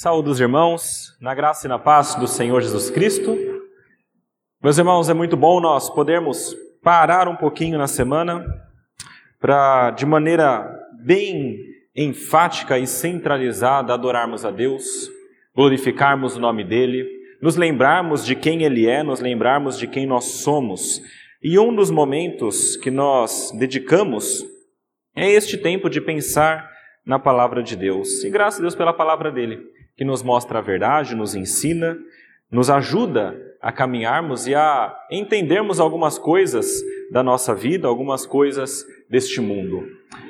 Saúde os irmãos, na graça e na paz do Senhor Jesus Cristo. Meus irmãos, é muito bom nós podermos parar um pouquinho na semana para, de maneira bem enfática e centralizada, adorarmos a Deus, glorificarmos o nome dEle, nos lembrarmos de quem Ele é, nos lembrarmos de quem nós somos. E um dos momentos que nós dedicamos é este tempo de pensar na palavra de Deus. E graças a Deus pela palavra dele que nos mostra a verdade, nos ensina, nos ajuda a caminharmos e a entendermos algumas coisas da nossa vida, algumas coisas deste mundo.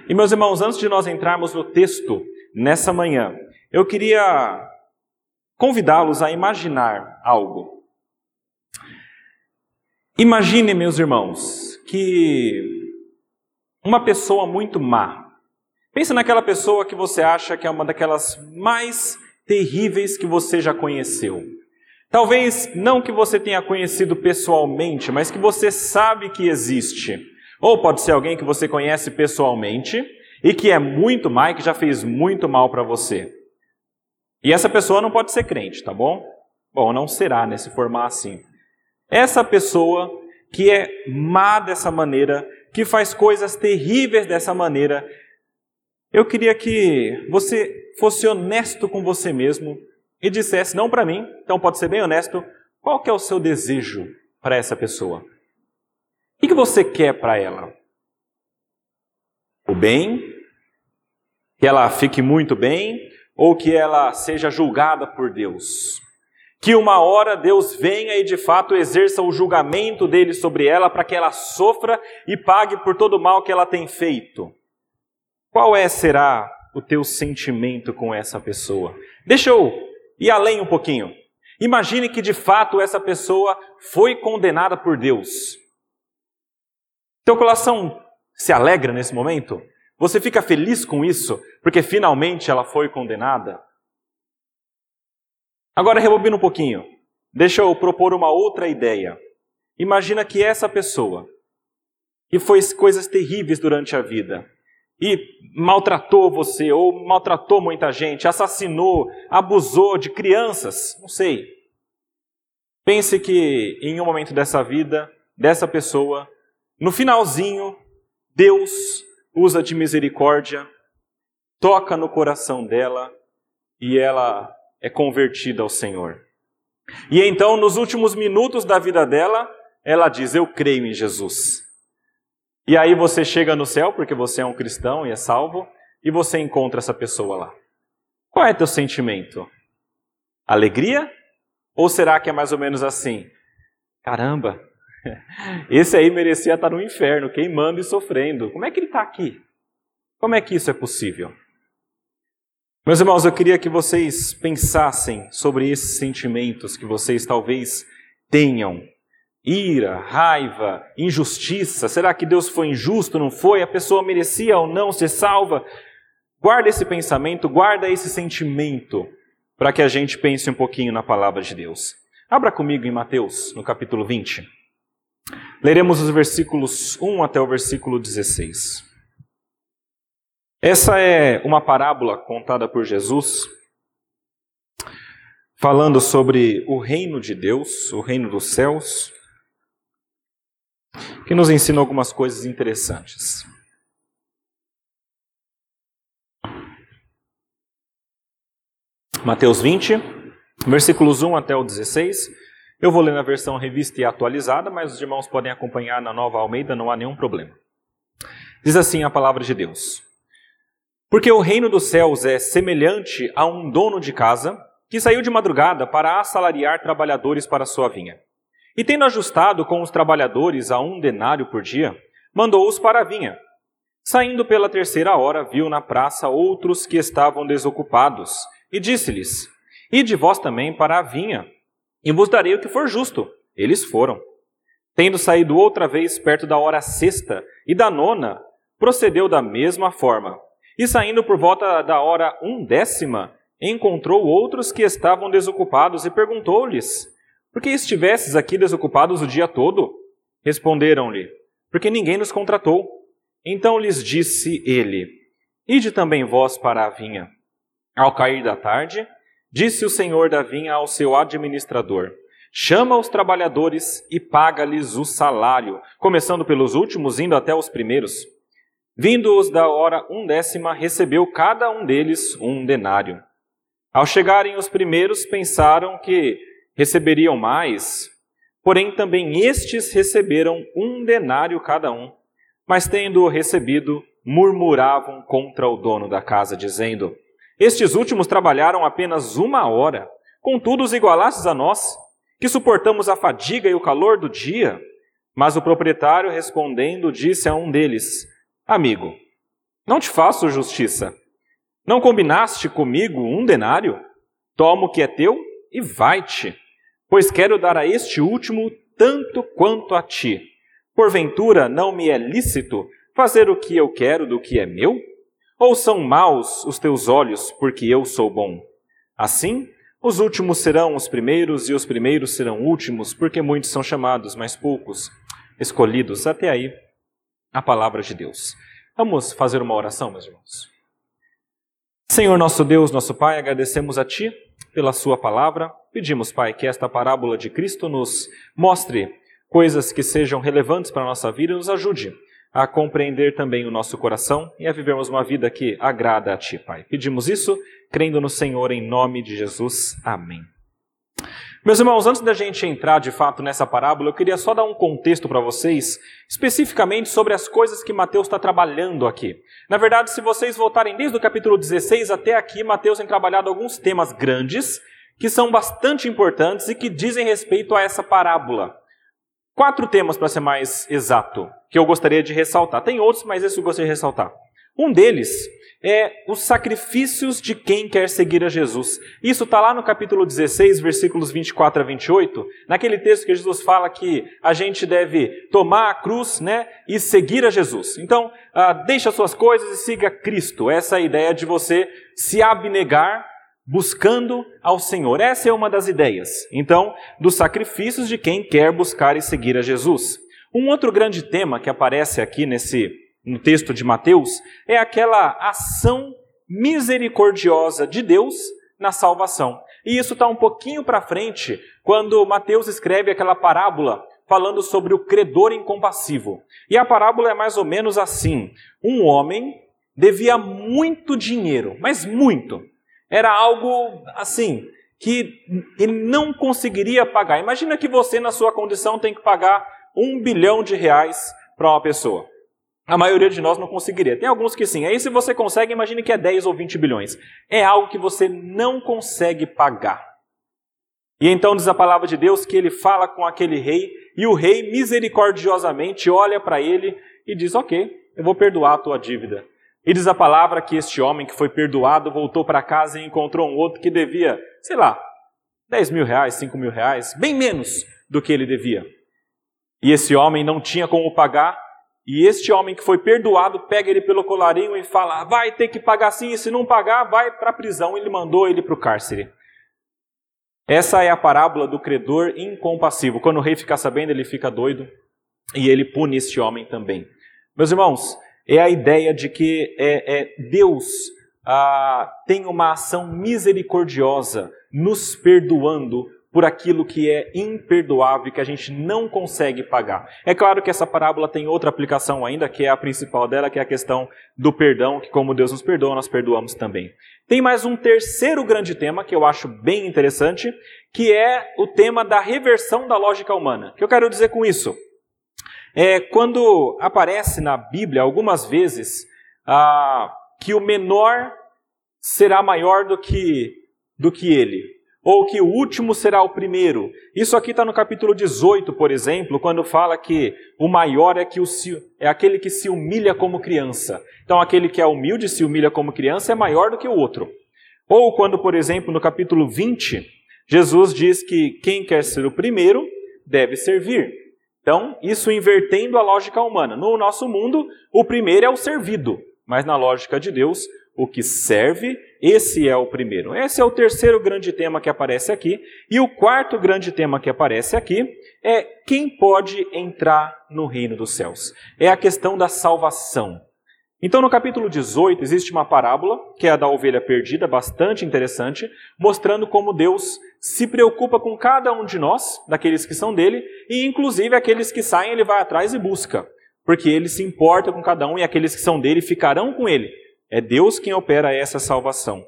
E meus irmãos, antes de nós entrarmos no texto nessa manhã, eu queria convidá-los a imaginar algo. Imagine, meus irmãos, que uma pessoa muito má. Pensa naquela pessoa que você acha que é uma daquelas mais terríveis que você já conheceu. Talvez não que você tenha conhecido pessoalmente, mas que você sabe que existe. Ou pode ser alguém que você conhece pessoalmente e que é muito mal, que já fez muito mal para você. E essa pessoa não pode ser crente, tá bom? Bom, não será, né, se formar assim. Essa pessoa que é má dessa maneira, que faz coisas terríveis dessa maneira, eu queria que você fosse honesto com você mesmo e dissesse, não para mim, então pode ser bem honesto, qual que é o seu desejo para essa pessoa? O que você quer para ela? O bem? Que ela fique muito bem? Ou que ela seja julgada por Deus? Que uma hora Deus venha e de fato exerça o julgamento dele sobre ela para que ela sofra e pague por todo o mal que ela tem feito? Qual é será o teu sentimento com essa pessoa? Deixa eu ir além um pouquinho. Imagine que de fato essa pessoa foi condenada por Deus. Teu coração se alegra nesse momento? Você fica feliz com isso, porque finalmente ela foi condenada? Agora rebobina um pouquinho. Deixa eu propor uma outra ideia. Imagina que essa pessoa, que fez coisas terríveis durante a vida, e maltratou você, ou maltratou muita gente, assassinou, abusou de crianças, não sei. Pense que em um momento dessa vida, dessa pessoa, no finalzinho, Deus usa de misericórdia, toca no coração dela e ela é convertida ao Senhor. E então, nos últimos minutos da vida dela, ela diz: Eu creio em Jesus. E aí você chega no céu, porque você é um cristão e é salvo, e você encontra essa pessoa lá. Qual é teu sentimento? Alegria? Ou será que é mais ou menos assim? Caramba, esse aí merecia estar no inferno, queimando e sofrendo. Como é que ele está aqui? Como é que isso é possível? Meus irmãos, eu queria que vocês pensassem sobre esses sentimentos que vocês talvez tenham ira, raiva, injustiça. Será que Deus foi injusto? Não foi? A pessoa merecia ou não ser salva? Guarda esse pensamento, guarda esse sentimento, para que a gente pense um pouquinho na palavra de Deus. Abra comigo em Mateus, no capítulo 20. Leremos os versículos 1 até o versículo 16. Essa é uma parábola contada por Jesus, falando sobre o reino de Deus, o reino dos céus, que nos ensina algumas coisas interessantes. Mateus 20, versículos 1 até o 16. Eu vou ler na versão revista e atualizada, mas os irmãos podem acompanhar na nova Almeida, não há nenhum problema. Diz assim a palavra de Deus: Porque o reino dos céus é semelhante a um dono de casa que saiu de madrugada para assalariar trabalhadores para sua vinha. E tendo ajustado com os trabalhadores a um denário por dia, mandou-os para a vinha. Saindo pela terceira hora, viu na praça outros que estavam desocupados, e disse-lhes: Ide vós também para a vinha, e vos darei o que for justo. Eles foram. Tendo saído outra vez perto da hora sexta e da nona, procedeu da mesma forma. E saindo por volta da hora undécima, encontrou outros que estavam desocupados e perguntou-lhes: porque estivesses aqui desocupados o dia todo? Responderam-lhe: Porque ninguém nos contratou. Então lhes disse ele: Ide também vós para a vinha. Ao cair da tarde, Disse o senhor da vinha ao seu administrador: Chama os trabalhadores e paga-lhes o salário, começando pelos últimos, indo até os primeiros. Vindo-os da hora undécima, recebeu cada um deles um denário. Ao chegarem os primeiros, pensaram que receberiam mais, porém também estes receberam um denário cada um. Mas tendo-o recebido, murmuravam contra o dono da casa, dizendo: Estes últimos trabalharam apenas uma hora, contudo os igualastes a nós que suportamos a fadiga e o calor do dia? Mas o proprietário, respondendo, disse a um deles: Amigo, não te faço justiça. Não combinaste comigo um denário? Toma o que é teu e vai-te, pois quero dar a este último tanto quanto a ti. Porventura não me é lícito fazer o que eu quero do que é meu? Ou são maus os teus olhos, porque eu sou bom? Assim, os últimos serão os primeiros e os primeiros serão últimos, porque muitos são chamados, mas poucos escolhidos. Até aí, a palavra de Deus. Vamos fazer uma oração, meus irmãos. Senhor nosso Deus, nosso Pai, agradecemos a Ti pela Sua palavra. Pedimos, Pai, que esta parábola de Cristo nos mostre coisas que sejam relevantes para a nossa vida e nos ajude a compreender também o nosso coração e a vivermos uma vida que agrada a Ti, Pai. Pedimos isso crendo no Senhor em nome de Jesus. Amém. Meus irmãos, antes da gente entrar de fato nessa parábola, eu queria só dar um contexto para vocês, especificamente sobre as coisas que Mateus está trabalhando aqui. Na verdade, se vocês voltarem desde o capítulo 16 até aqui, Mateus tem trabalhado alguns temas grandes que são bastante importantes e que dizem respeito a essa parábola. Quatro temas, para ser mais exato, que eu gostaria de ressaltar. Tem outros, mas esse eu gostaria de ressaltar. Um deles é os sacrifícios de quem quer seguir a Jesus. Isso está lá no capítulo 16, versículos 24 a 28, naquele texto que Jesus fala que a gente deve tomar a cruz né, e seguir a Jesus. Então, ah, deixa suas coisas e siga Cristo. Essa é a ideia de você se abnegar buscando ao Senhor. Essa é uma das ideias. Então, dos sacrifícios de quem quer buscar e seguir a Jesus. Um outro grande tema que aparece aqui nesse no texto de Mateus é aquela ação misericordiosa de Deus na salvação. E isso está um pouquinho para frente quando Mateus escreve aquela parábola falando sobre o credor incompassivo. E a parábola é mais ou menos assim: um homem devia muito dinheiro, mas muito. Era algo assim que ele não conseguiria pagar. Imagina que você, na sua condição, tem que pagar um bilhão de reais para uma pessoa. A maioria de nós não conseguiria. Tem alguns que sim. Aí, se você consegue, imagine que é 10 ou 20 bilhões. É algo que você não consegue pagar. E então diz a palavra de Deus que ele fala com aquele rei, e o rei misericordiosamente olha para ele e diz: Ok, eu vou perdoar a tua dívida. E diz a palavra que este homem que foi perdoado voltou para casa e encontrou um outro que devia, sei lá, 10 mil reais, 5 mil reais, bem menos do que ele devia. E esse homem não tinha como pagar, e este homem que foi perdoado pega ele pelo colarinho e fala: vai ter que pagar sim, e se não pagar, vai para a prisão. Ele mandou ele para o cárcere. Essa é a parábola do credor incompassivo. Quando o rei fica sabendo, ele fica doido e ele pune este homem também. Meus irmãos, é a ideia de que é, é Deus ah, tem uma ação misericordiosa, nos perdoando por aquilo que é imperdoável e que a gente não consegue pagar. É claro que essa parábola tem outra aplicação ainda, que é a principal dela, que é a questão do perdão, que como Deus nos perdoa, nós perdoamos também. Tem mais um terceiro grande tema que eu acho bem interessante, que é o tema da reversão da lógica humana. O que eu quero dizer com isso? É, quando aparece na Bíblia algumas vezes ah, que o menor será maior do que, do que ele, ou que o último será o primeiro. Isso aqui está no capítulo 18, por exemplo, quando fala que o maior é, que o, é aquele que se humilha como criança. Então, aquele que é humilde se humilha como criança é maior do que o outro. Ou quando, por exemplo, no capítulo 20, Jesus diz que quem quer ser o primeiro deve servir. Então, isso invertendo a lógica humana. No nosso mundo, o primeiro é o servido, mas na lógica de Deus, o que serve, esse é o primeiro. Esse é o terceiro grande tema que aparece aqui. E o quarto grande tema que aparece aqui é quem pode entrar no reino dos céus. É a questão da salvação. Então, no capítulo 18, existe uma parábola, que é a da ovelha perdida, bastante interessante, mostrando como Deus se preocupa com cada um de nós, daqueles que são dele, e inclusive aqueles que saem, ele vai atrás e busca, porque ele se importa com cada um e aqueles que são dele ficarão com ele. É Deus quem opera essa salvação.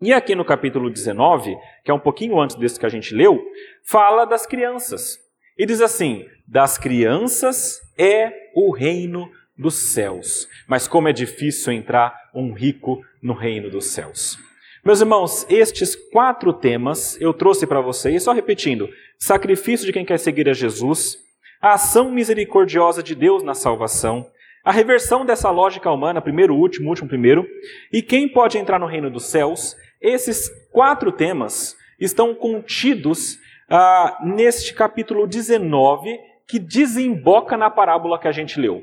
E aqui no capítulo 19, que é um pouquinho antes desse que a gente leu, fala das crianças. E diz assim: Das crianças é o reino dos céus. Mas como é difícil entrar um rico no reino dos céus. Meus irmãos, estes quatro temas eu trouxe para vocês, só repetindo: sacrifício de quem quer seguir a Jesus, a ação misericordiosa de Deus na salvação, a reversão dessa lógica humana, primeiro último, último primeiro, e quem pode entrar no reino dos céus. Esses quatro temas estão contidos ah, neste capítulo 19, que desemboca na parábola que a gente leu.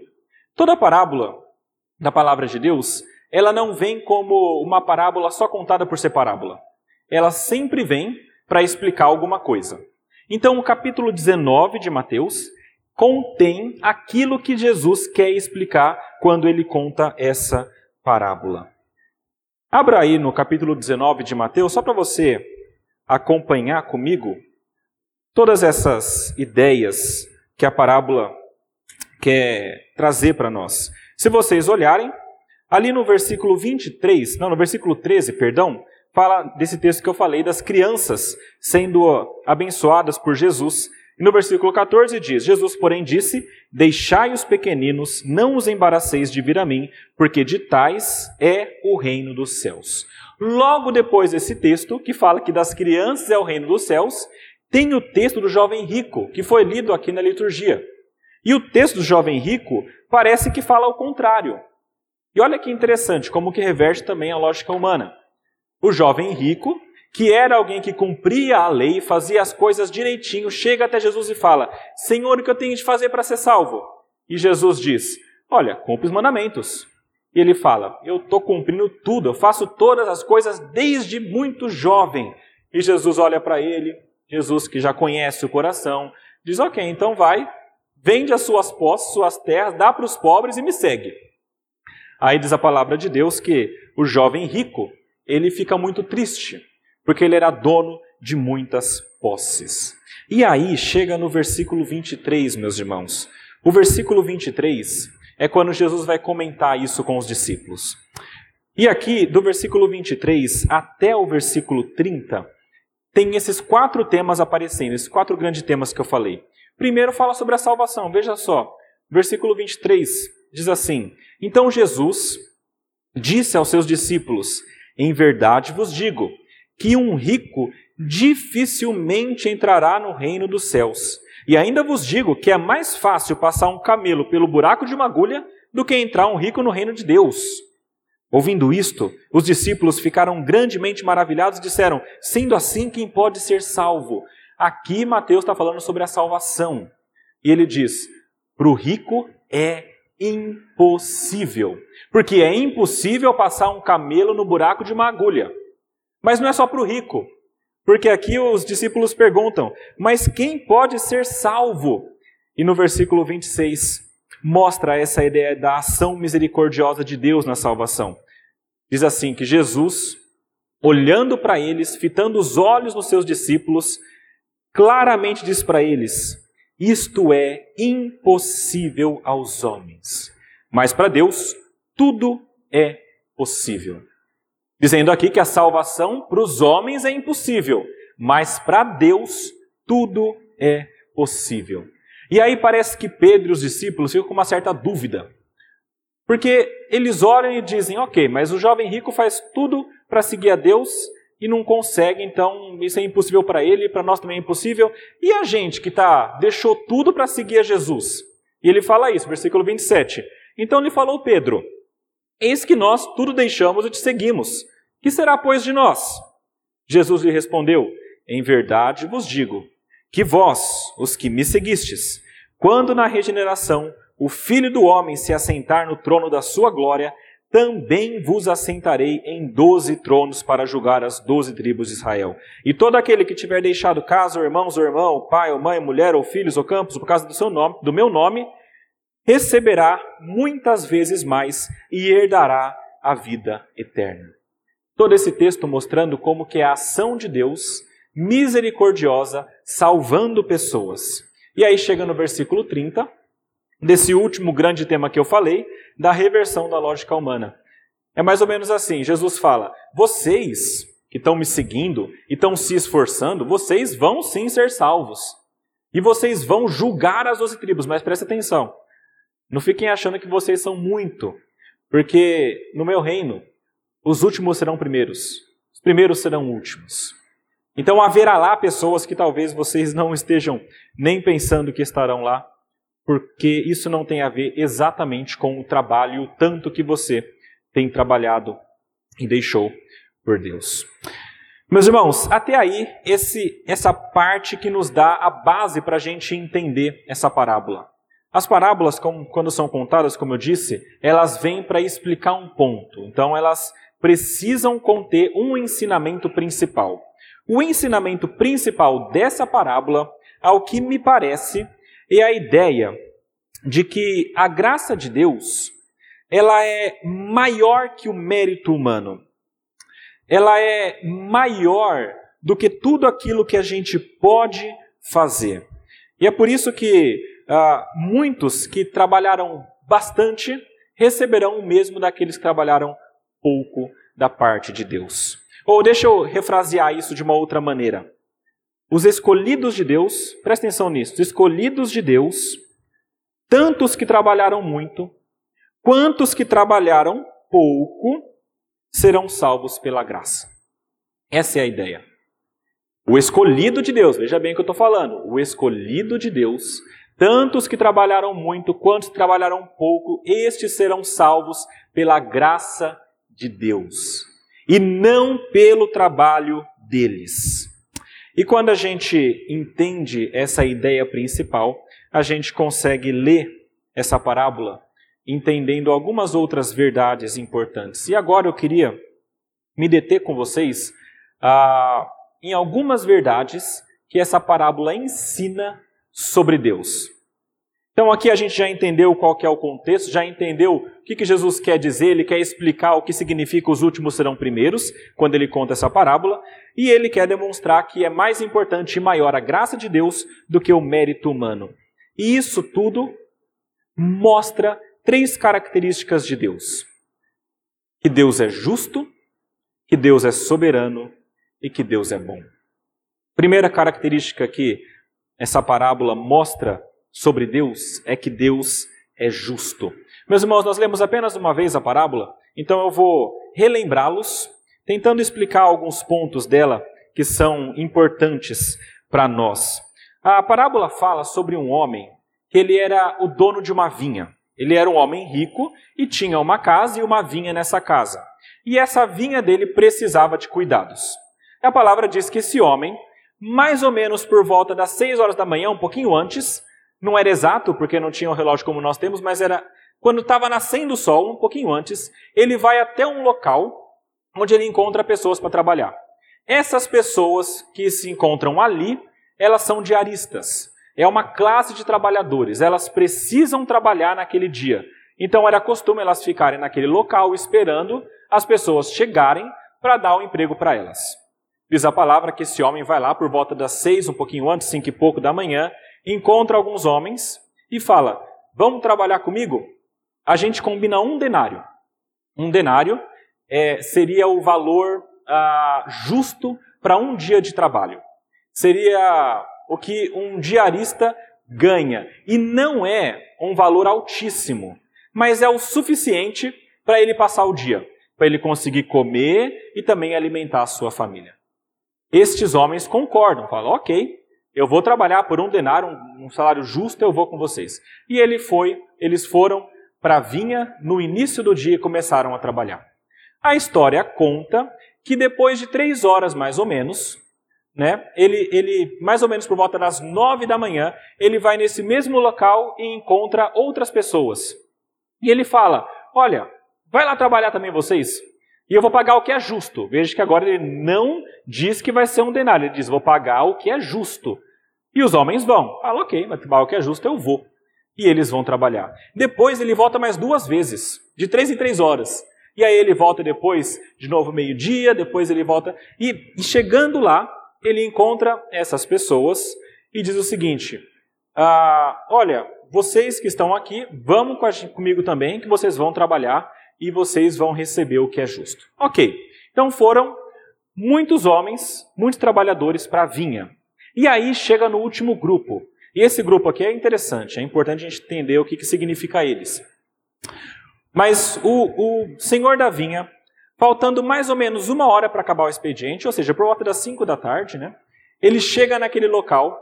Toda parábola da palavra de Deus, ela não vem como uma parábola só contada por ser parábola. Ela sempre vem para explicar alguma coisa. Então, o capítulo 19 de Mateus contém aquilo que Jesus quer explicar quando ele conta essa parábola. Abra aí no capítulo 19 de Mateus, só para você acompanhar comigo todas essas ideias que a parábola quer trazer para nós. Se vocês olharem, ali no versículo 23, não, no versículo 13, perdão, fala desse texto que eu falei das crianças sendo abençoadas por Jesus. E no versículo 14 diz: Jesus, porém, disse: Deixai os pequeninos, não os embaraceis de vir a mim, porque de tais é o reino dos céus. Logo depois desse texto, que fala que das crianças é o reino dos céus, tem o texto do jovem rico, que foi lido aqui na liturgia. E o texto do jovem rico parece que fala o contrário. E olha que interessante, como que reverte também a lógica humana. O jovem rico, que era alguém que cumpria a lei, fazia as coisas direitinho, chega até Jesus e fala: Senhor, o que eu tenho de fazer para ser salvo? E Jesus diz: Olha, cumpre os mandamentos. E ele fala: Eu estou cumprindo tudo, eu faço todas as coisas desde muito jovem. E Jesus olha para ele, Jesus que já conhece o coração, diz: Ok, então vai, vende as suas posses, suas terras, dá para os pobres e me segue. Aí diz a palavra de Deus que o jovem rico, ele fica muito triste, porque ele era dono de muitas posses. E aí chega no versículo 23, meus irmãos. O versículo 23 é quando Jesus vai comentar isso com os discípulos. E aqui, do versículo 23 até o versículo 30, tem esses quatro temas aparecendo, esses quatro grandes temas que eu falei. Primeiro fala sobre a salvação, veja só. Versículo 23 diz assim: Então Jesus disse aos seus discípulos: Em verdade vos digo que um rico dificilmente entrará no reino dos céus. E ainda vos digo que é mais fácil passar um camelo pelo buraco de uma agulha do que entrar um rico no reino de Deus. Ouvindo isto, os discípulos ficaram grandemente maravilhados e disseram: Sendo assim, quem pode ser salvo? Aqui Mateus está falando sobre a salvação. E ele diz: para o rico é impossível. Porque é impossível passar um camelo no buraco de uma agulha. Mas não é só para o rico. Porque aqui os discípulos perguntam: mas quem pode ser salvo? E no versículo 26 mostra essa ideia da ação misericordiosa de Deus na salvação. Diz assim: que Jesus, olhando para eles, fitando os olhos nos seus discípulos, claramente diz para eles: isto é impossível aos homens, mas para Deus tudo é possível. Dizendo aqui que a salvação para os homens é impossível, mas para Deus tudo é possível. E aí parece que Pedro e os discípulos ficam com uma certa dúvida. Porque eles olham e dizem: ok, mas o jovem rico faz tudo para seguir a Deus e não consegue, então isso é impossível para ele, para nós também é impossível. E a gente que tá deixou tudo para seguir a Jesus? E ele fala isso, versículo 27. Então lhe falou Pedro: Eis que nós tudo deixamos e te seguimos. Que será, pois, de nós? Jesus lhe respondeu: Em verdade vos digo que vós, os que me seguistes, quando na regeneração o Filho do Homem se assentar no trono da sua glória, também vos assentarei em doze tronos para julgar as doze tribos de Israel. E todo aquele que tiver deixado casa, ou irmãos ou irmão, ou pai ou mãe, mulher ou filhos ou campos, por causa do seu nome, do meu nome, receberá muitas vezes mais e herdará a vida eterna. Todo esse texto mostrando como que é a ação de Deus misericordiosa salvando pessoas. E aí chega no versículo 30, desse último grande tema que eu falei, da reversão da lógica humana. É mais ou menos assim: Jesus fala, vocês que estão me seguindo e estão se esforçando, vocês vão sim ser salvos. E vocês vão julgar as doze tribos, mas presta atenção. Não fiquem achando que vocês são muito, porque no meu reino, os últimos serão primeiros, os primeiros serão últimos. Então haverá lá pessoas que talvez vocês não estejam nem pensando que estarão lá, porque isso não tem a ver exatamente com o trabalho tanto que você tem trabalhado e deixou por Deus. Meus irmãos, até aí, esse, essa parte que nos dá a base para a gente entender essa parábola. As parábolas, como, quando são contadas, como eu disse, elas vêm para explicar um ponto. Então, elas precisam conter um ensinamento principal. O ensinamento principal dessa parábola, ao que me parece, é a ideia de que a graça de Deus ela é maior que o mérito humano. Ela é maior do que tudo aquilo que a gente pode fazer. E é por isso que ah, muitos que trabalharam bastante receberão o mesmo daqueles que trabalharam pouco da parte de Deus. Ou deixa eu refrasear isso de uma outra maneira. Os escolhidos de Deus, presta atenção nisso, os escolhidos de Deus, tantos que trabalharam muito, quantos que trabalharam pouco, serão salvos pela graça. Essa é a ideia. O escolhido de Deus, veja bem o que eu estou falando, o escolhido de Deus Tantos que trabalharam muito, quantos trabalharam pouco, estes serão salvos pela graça de Deus e não pelo trabalho deles. E quando a gente entende essa ideia principal, a gente consegue ler essa parábola entendendo algumas outras verdades importantes. E agora eu queria me deter com vocês ah, em algumas verdades que essa parábola ensina sobre Deus. Então aqui a gente já entendeu qual é o contexto, já entendeu o que, que Jesus quer dizer, ele quer explicar o que significa os últimos serão primeiros, quando ele conta essa parábola, e ele quer demonstrar que é mais importante e maior a graça de Deus do que o mérito humano. E isso tudo mostra três características de Deus: que Deus é justo, que Deus é soberano e que Deus é bom. Primeira característica que essa parábola mostra sobre Deus é que Deus é justo. Meus irmãos, nós lemos apenas uma vez a parábola, então eu vou relembrá-los, tentando explicar alguns pontos dela que são importantes para nós. A parábola fala sobre um homem que ele era o dono de uma vinha. Ele era um homem rico e tinha uma casa e uma vinha nessa casa. E essa vinha dele precisava de cuidados. A palavra diz que esse homem mais ou menos por volta das 6 horas da manhã, um pouquinho antes, não era exato, porque não tinha um relógio como nós temos, mas era quando estava nascendo o sol, um pouquinho antes, ele vai até um local onde ele encontra pessoas para trabalhar. Essas pessoas que se encontram ali, elas são diaristas. É uma classe de trabalhadores, elas precisam trabalhar naquele dia. Então era costume elas ficarem naquele local esperando as pessoas chegarem para dar o um emprego para elas. Diz a palavra que esse homem vai lá por volta das seis, um pouquinho antes, cinco e pouco da manhã, encontra alguns homens e fala: Vamos trabalhar comigo? A gente combina um denário. Um denário é, seria o valor ah, justo para um dia de trabalho. Seria o que um diarista ganha. E não é um valor altíssimo, mas é o suficiente para ele passar o dia, para ele conseguir comer e também alimentar a sua família. Estes homens concordam, falam: ok, eu vou trabalhar por um denário, um, um salário justo, eu vou com vocês. E ele foi, eles foram para a vinha no início do dia e começaram a trabalhar. A história conta que depois de três horas mais ou menos, né, ele, ele mais ou menos por volta das nove da manhã, ele vai nesse mesmo local e encontra outras pessoas. E ele fala: Olha, vai lá trabalhar também vocês. E eu vou pagar o que é justo. Veja que agora ele não diz que vai ser um denário, ele diz: vou pagar o que é justo. E os homens vão. Fala, ok, mas pagar o que é justo eu vou. e eles vão trabalhar. Depois ele volta mais duas vezes, de três em três horas. E aí ele volta depois, de novo meio-dia, depois ele volta. E, e, chegando lá, ele encontra essas pessoas e diz o seguinte: ah, Olha, vocês que estão aqui, vamos comigo também, que vocês vão trabalhar e vocês vão receber o que é justo. Ok, então foram muitos homens, muitos trabalhadores para a vinha. E aí chega no último grupo. E esse grupo aqui é interessante, é importante a gente entender o que, que significa eles. Mas o, o senhor da vinha, faltando mais ou menos uma hora para acabar o expediente, ou seja, por volta das 5 da tarde, né, ele chega naquele local,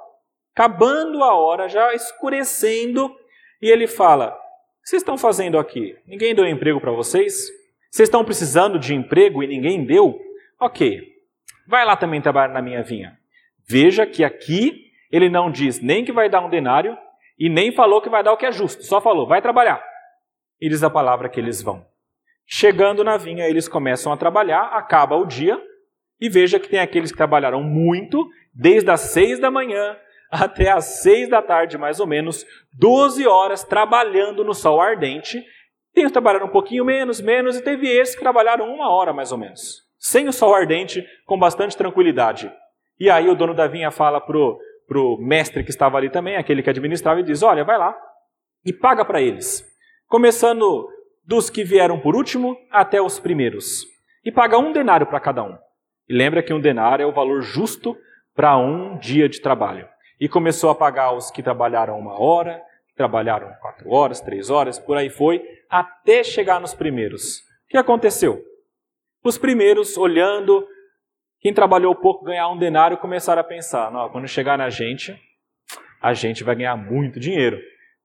acabando a hora, já escurecendo, e ele fala: vocês estão fazendo aqui? Ninguém deu emprego para vocês? Vocês estão precisando de emprego e ninguém deu? Ok, vai lá também trabalhar na minha vinha. Veja que aqui ele não diz nem que vai dar um denário e nem falou que vai dar o que é justo, só falou, vai trabalhar. E diz a palavra que eles vão. Chegando na vinha, eles começam a trabalhar, acaba o dia, e veja que tem aqueles que trabalharam muito, desde as seis da manhã até as seis da tarde, mais ou menos, 12 horas trabalhando no sol ardente. Tem que trabalhar um pouquinho menos, menos, e teve esses que trabalharam uma hora, mais ou menos, sem o sol ardente, com bastante tranquilidade. E aí o dono da vinha fala pro, pro mestre que estava ali também, aquele que administrava, e diz: Olha, vai lá e paga para eles começando dos que vieram por último até os primeiros, e paga um denário para cada um. E lembra que um denário é o valor justo para um dia de trabalho. E começou a pagar os que trabalharam uma hora, trabalharam quatro horas, três horas, por aí foi, até chegar nos primeiros. O que aconteceu? Os primeiros, olhando, quem trabalhou pouco ganhar um denário, começaram a pensar: quando chegar na gente, a gente vai ganhar muito dinheiro.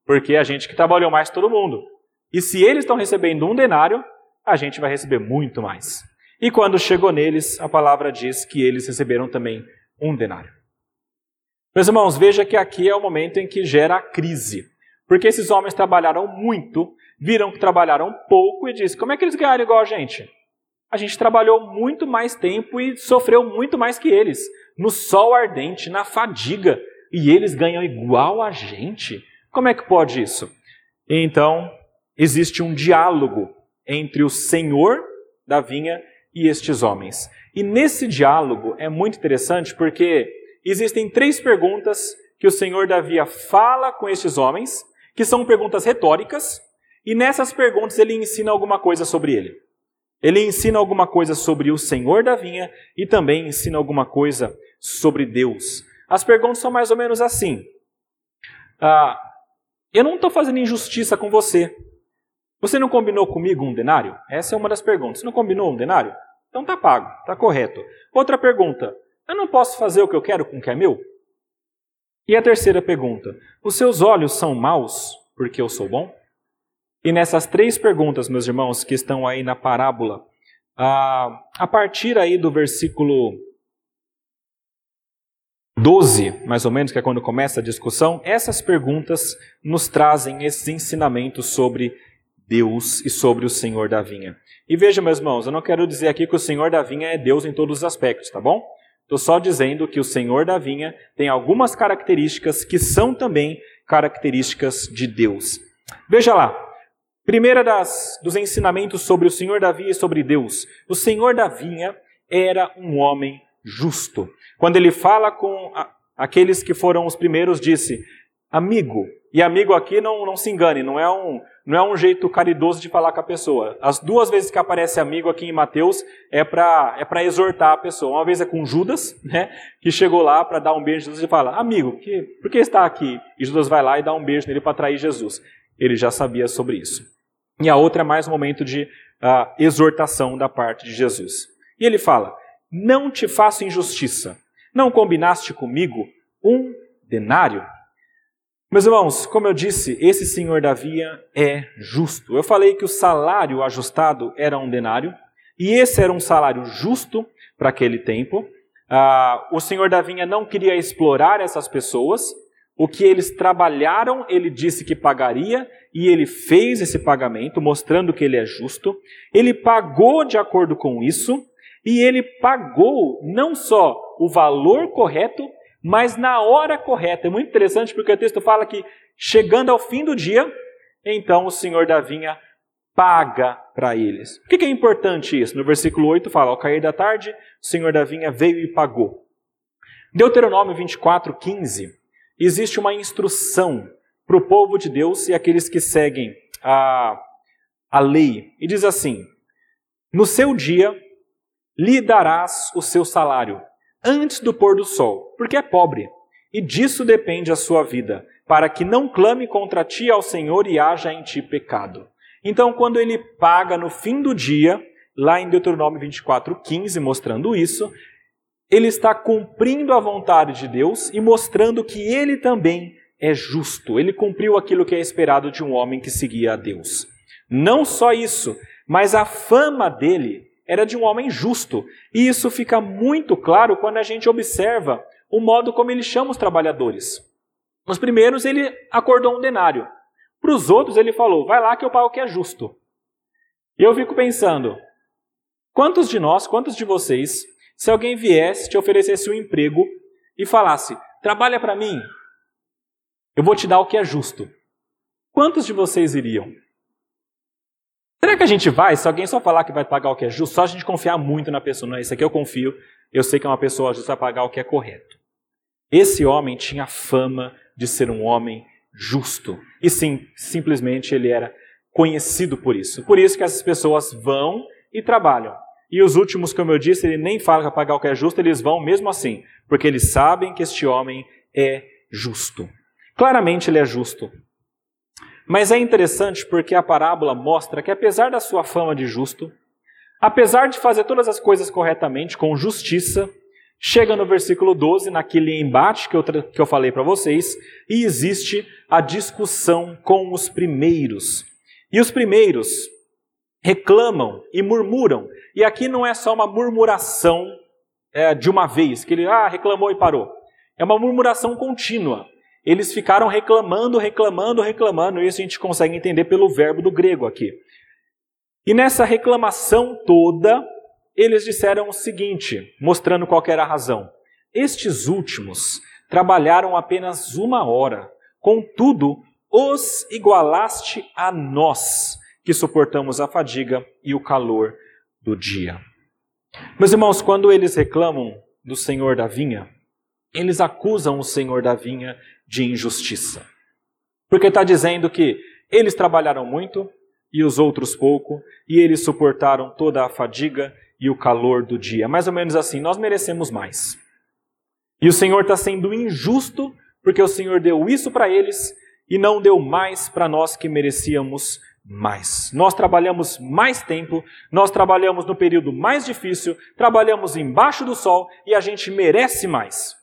Porque é a gente que trabalhou mais todo mundo. E se eles estão recebendo um denário, a gente vai receber muito mais. E quando chegou neles, a palavra diz que eles receberam também um denário. Meus irmãos, veja que aqui é o momento em que gera a crise. Porque esses homens trabalharam muito, viram que trabalharam pouco e disse: como é que eles ganharam igual a gente? A gente trabalhou muito mais tempo e sofreu muito mais que eles, no sol ardente, na fadiga, e eles ganham igual a gente. Como é que pode isso? Então, existe um diálogo entre o senhor da vinha e estes homens. E nesse diálogo é muito interessante porque existem três perguntas que o senhor da vinha fala com estes homens, que são perguntas retóricas, e nessas perguntas ele ensina alguma coisa sobre ele. Ele ensina alguma coisa sobre o senhor da vinha e também ensina alguma coisa sobre Deus. As perguntas são mais ou menos assim: ah, Eu não estou fazendo injustiça com você, você não combinou comigo um denário? Essa é uma das perguntas. Você não combinou um denário? Então tá pago, tá correto. Outra pergunta: eu não posso fazer o que eu quero com o que é meu? E a terceira pergunta: os seus olhos são maus porque eu sou bom? E nessas três perguntas, meus irmãos, que estão aí na parábola, a, a partir aí do versículo 12, mais ou menos, que é quando começa a discussão, essas perguntas nos trazem esses ensinamentos sobre Deus e sobre o Senhor da vinha. E veja, meus irmãos, eu não quero dizer aqui que o Senhor da vinha é Deus em todos os aspectos, tá bom? Estou só dizendo que o Senhor da vinha tem algumas características que são também características de Deus. Veja lá, primeira das, dos ensinamentos sobre o Senhor da vinha e sobre Deus. O Senhor da vinha era um homem justo. Quando ele fala com a, aqueles que foram os primeiros, disse: Amigo, e amigo aqui não, não se engane, não é, um, não é um jeito caridoso de falar com a pessoa. As duas vezes que aparece amigo aqui em Mateus é para é exortar a pessoa. Uma vez é com Judas, né, que chegou lá para dar um beijo em Jesus e fala: Amigo, que, por que está aqui? E Judas vai lá e dá um beijo nele para atrair Jesus. Ele já sabia sobre isso. E a outra é mais um momento de uh, exortação da parte de Jesus. E ele fala: Não te faço injustiça. Não combinaste comigo um denário? Meus irmãos, como eu disse, esse senhor da via é justo. Eu falei que o salário ajustado era um denário, e esse era um salário justo para aquele tempo. Ah, o senhor da vinha não queria explorar essas pessoas. O que eles trabalharam, ele disse que pagaria, e ele fez esse pagamento, mostrando que ele é justo. Ele pagou de acordo com isso, e ele pagou não só o valor correto, mas na hora correta. É muito interessante porque o texto fala que Chegando ao fim do dia, então o senhor da vinha paga para eles. Por que é importante isso? No versículo 8 fala: Ao cair da tarde, o senhor da vinha veio e pagou. Deuteronômio 24, 15, existe uma instrução para o povo de Deus e aqueles que seguem a, a lei. E diz assim: No seu dia lhe darás o seu salário, antes do pôr do sol, porque é pobre, e disso depende a sua vida, para que não clame contra ti ao Senhor e haja em ti pecado. Então, quando ele paga no fim do dia, lá em Deuteronômio 24, 15, mostrando isso, ele está cumprindo a vontade de Deus e mostrando que ele também é justo. Ele cumpriu aquilo que é esperado de um homem que seguia a Deus. Não só isso, mas a fama dele era de um homem justo. E isso fica muito claro quando a gente observa o modo como ele chama os trabalhadores. Nos primeiros, ele acordou um denário. Para os outros, ele falou: vai lá que eu pago o que é justo. E eu fico pensando: quantos de nós, quantos de vocês se alguém viesse, te oferecesse um emprego e falasse: trabalha para mim, eu vou te dar o que é justo. Quantos de vocês iriam? Será que a gente vai, se alguém só falar que vai pagar o que é justo, só a gente confiar muito na pessoa? Não, isso aqui eu confio, eu sei que é uma pessoa justa a pagar o que é correto. Esse homem tinha fama de ser um homem justo. E sim, simplesmente ele era conhecido por isso. Por isso que essas pessoas vão e trabalham. E os últimos, como eu disse, ele nem fala para pagar o que é justo, eles vão mesmo assim, porque eles sabem que este homem é justo. Claramente ele é justo. Mas é interessante porque a parábola mostra que, apesar da sua fama de justo, apesar de fazer todas as coisas corretamente, com justiça, chega no versículo 12, naquele embate que eu, que eu falei para vocês, e existe a discussão com os primeiros. E os primeiros reclamam e murmuram. E aqui não é só uma murmuração é, de uma vez, que ele ah, reclamou e parou. É uma murmuração contínua. Eles ficaram reclamando, reclamando, reclamando, isso a gente consegue entender pelo verbo do grego aqui. E nessa reclamação toda, eles disseram o seguinte, mostrando qual era a razão. Estes últimos trabalharam apenas uma hora, contudo, os igualaste a nós, que suportamos a fadiga e o calor do dia. Meus irmãos, quando eles reclamam do Senhor da vinha, eles acusam o Senhor da vinha de injustiça. Porque está dizendo que eles trabalharam muito e os outros pouco, e eles suportaram toda a fadiga e o calor do dia. Mais ou menos assim, nós merecemos mais. E o Senhor está sendo injusto porque o Senhor deu isso para eles e não deu mais para nós que merecíamos mais. Nós trabalhamos mais tempo, nós trabalhamos no período mais difícil, trabalhamos embaixo do sol e a gente merece mais.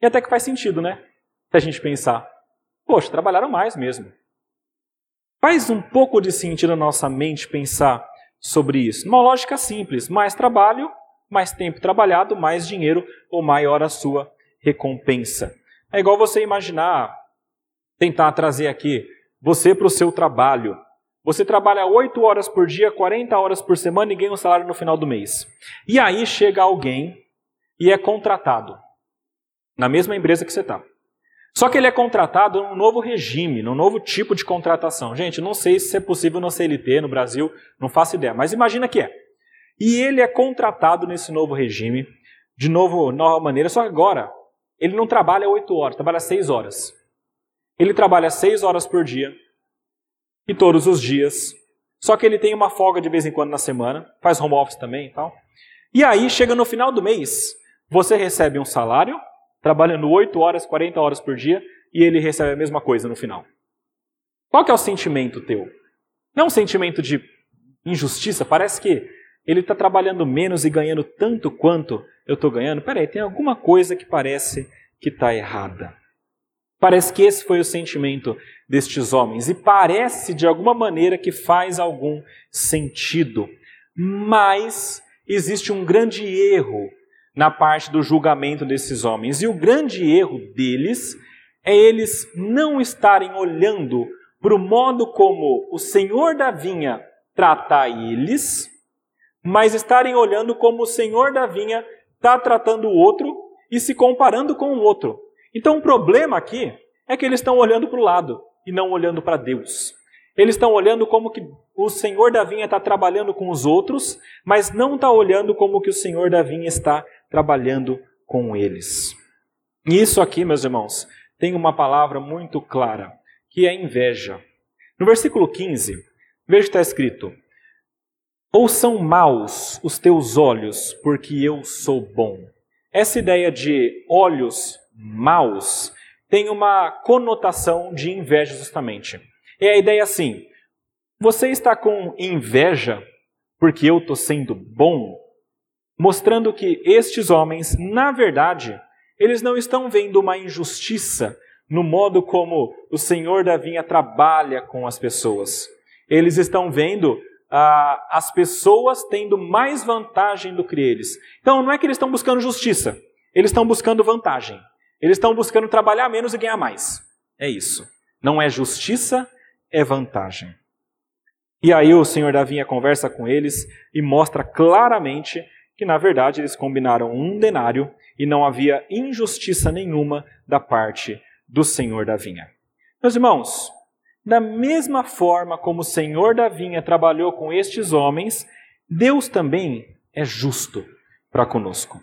E até que faz sentido, né? Se a gente pensar, poxa, trabalharam mais mesmo. Faz um pouco de sentido na nossa mente pensar sobre isso. Uma lógica simples: mais trabalho, mais tempo trabalhado, mais dinheiro ou maior a sua recompensa. É igual você imaginar, tentar trazer aqui você para o seu trabalho. Você trabalha 8 horas por dia, 40 horas por semana e ganha um salário no final do mês. E aí chega alguém e é contratado na mesma empresa que você está. Só que ele é contratado num novo regime, num novo tipo de contratação. Gente, não sei se é possível no CLT no Brasil, não faço ideia, mas imagina que é. E ele é contratado nesse novo regime, de novo, nova maneira, só que agora ele não trabalha 8 horas, trabalha 6 horas. Ele trabalha seis horas por dia e todos os dias. Só que ele tem uma folga de vez em quando na semana, faz home office também e tal. E aí, chega no final do mês, você recebe um salário, trabalhando 8 horas, 40 horas por dia, e ele recebe a mesma coisa no final. Qual que é o sentimento teu? Não é um sentimento de injustiça, parece que ele está trabalhando menos e ganhando tanto quanto eu estou ganhando. Peraí, tem alguma coisa que parece que está errada. Parece que esse foi o sentimento destes homens e parece de alguma maneira que faz algum sentido. Mas existe um grande erro na parte do julgamento desses homens. E o grande erro deles é eles não estarem olhando para o modo como o Senhor da vinha trata eles, mas estarem olhando como o Senhor da vinha está tratando o outro e se comparando com o outro. Então o problema aqui é que eles estão olhando para o lado e não olhando para Deus. Eles estão olhando como que o Senhor da vinha está trabalhando com os outros, mas não está olhando como que o Senhor da vinha está trabalhando com eles. E isso aqui, meus irmãos, tem uma palavra muito clara, que é inveja. No versículo 15, veja que está escrito: Ou são maus os teus olhos, porque eu sou bom. Essa ideia de olhos maus tem uma conotação de inveja, justamente. É a ideia assim: você está com inveja porque eu estou sendo bom, mostrando que estes homens, na verdade, eles não estão vendo uma injustiça no modo como o Senhor da vinha trabalha com as pessoas. Eles estão vendo ah, as pessoas tendo mais vantagem do que eles. Então, não é que eles estão buscando justiça, eles estão buscando vantagem. Eles estão buscando trabalhar menos e ganhar mais. É isso. Não é justiça, é vantagem. E aí o Senhor da vinha conversa com eles e mostra claramente que, na verdade, eles combinaram um denário e não havia injustiça nenhuma da parte do Senhor da vinha. Meus irmãos, da mesma forma como o Senhor da vinha trabalhou com estes homens, Deus também é justo para conosco.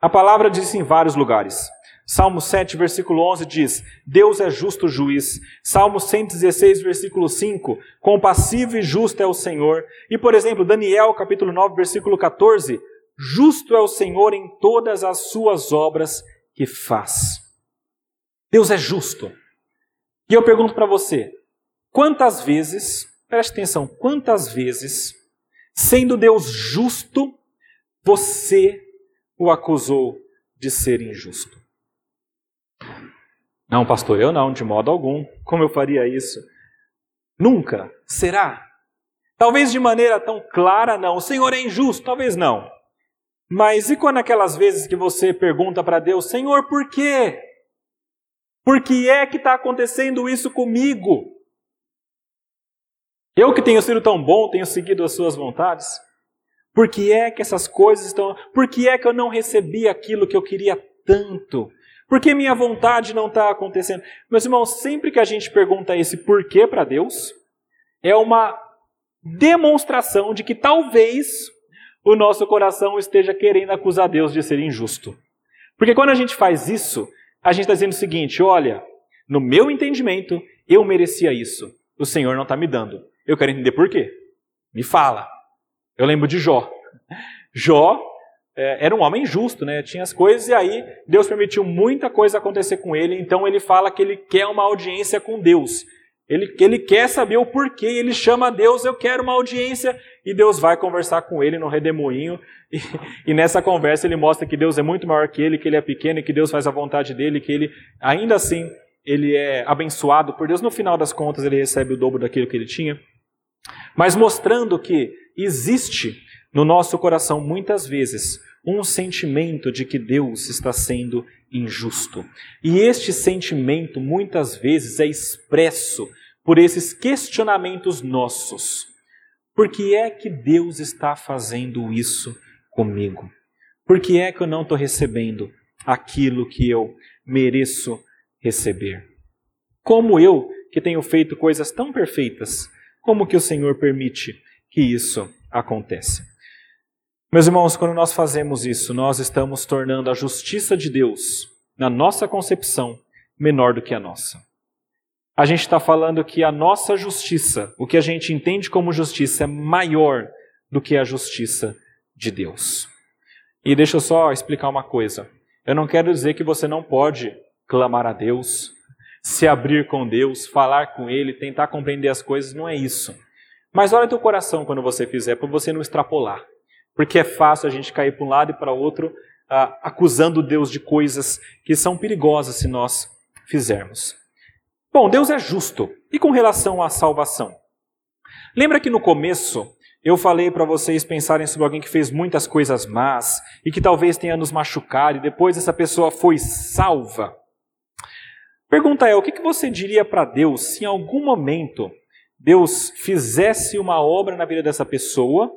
A palavra diz em vários lugares. Salmo 7, versículo 11 diz: Deus é justo juiz. Salmo 116, versículo 5: Compassivo e justo é o Senhor. E, por exemplo, Daniel, capítulo 9, versículo 14: Justo é o Senhor em todas as suas obras que faz. Deus é justo. E eu pergunto para você: quantas vezes, preste atenção, quantas vezes, sendo Deus justo, você o acusou de ser injusto? Não, pastor, eu não, de modo algum. Como eu faria isso? Nunca. Será? Talvez de maneira tão clara, não. O Senhor é injusto, talvez não. Mas e quando aquelas vezes que você pergunta para Deus, Senhor, por quê? Por que é que está acontecendo isso comigo? Eu que tenho sido tão bom, tenho seguido as suas vontades? Por que é que essas coisas estão. Por que é que eu não recebi aquilo que eu queria tanto? Porque minha vontade não está acontecendo. Meus irmãos, sempre que a gente pergunta esse porquê para Deus, é uma demonstração de que talvez o nosso coração esteja querendo acusar Deus de ser injusto. Porque quando a gente faz isso, a gente está dizendo o seguinte: olha, no meu entendimento, eu merecia isso. O Senhor não está me dando. Eu quero entender por quê. Me fala. Eu lembro de Jó. Jó é, era um homem justo, né? Tinha as coisas e aí Deus permitiu muita coisa acontecer com ele. Então ele fala que ele quer uma audiência com Deus. Ele, ele quer saber o porquê. Ele chama a Deus, eu quero uma audiência. E Deus vai conversar com ele no redemoinho. E, e nessa conversa ele mostra que Deus é muito maior que ele, que ele é pequeno e que Deus faz a vontade dele, que ele, ainda assim, ele é abençoado por Deus. No final das contas, ele recebe o dobro daquilo que ele tinha. Mas mostrando que existe no nosso coração, muitas vezes, um sentimento de que Deus está sendo injusto. E este sentimento, muitas vezes, é expresso por esses questionamentos nossos. Por que é que Deus está fazendo isso comigo? Por que é que eu não estou recebendo aquilo que eu mereço receber? Como eu, que tenho feito coisas tão perfeitas, como que o Senhor permite que isso aconteça? Meus irmãos, quando nós fazemos isso, nós estamos tornando a justiça de Deus, na nossa concepção, menor do que a nossa. A gente está falando que a nossa justiça, o que a gente entende como justiça, é maior do que a justiça de Deus. E deixa eu só explicar uma coisa. Eu não quero dizer que você não pode clamar a Deus, se abrir com Deus, falar com Ele, tentar compreender as coisas, não é isso. Mas olha teu coração quando você fizer, para você não extrapolar. Porque é fácil a gente cair para um lado e para outro, ah, acusando Deus de coisas que são perigosas se nós fizermos. Bom, Deus é justo. E com relação à salvação? Lembra que no começo eu falei para vocês pensarem sobre alguém que fez muitas coisas más e que talvez tenha nos machucado e depois essa pessoa foi salva? Pergunta é: o que você diria para Deus se em algum momento Deus fizesse uma obra na vida dessa pessoa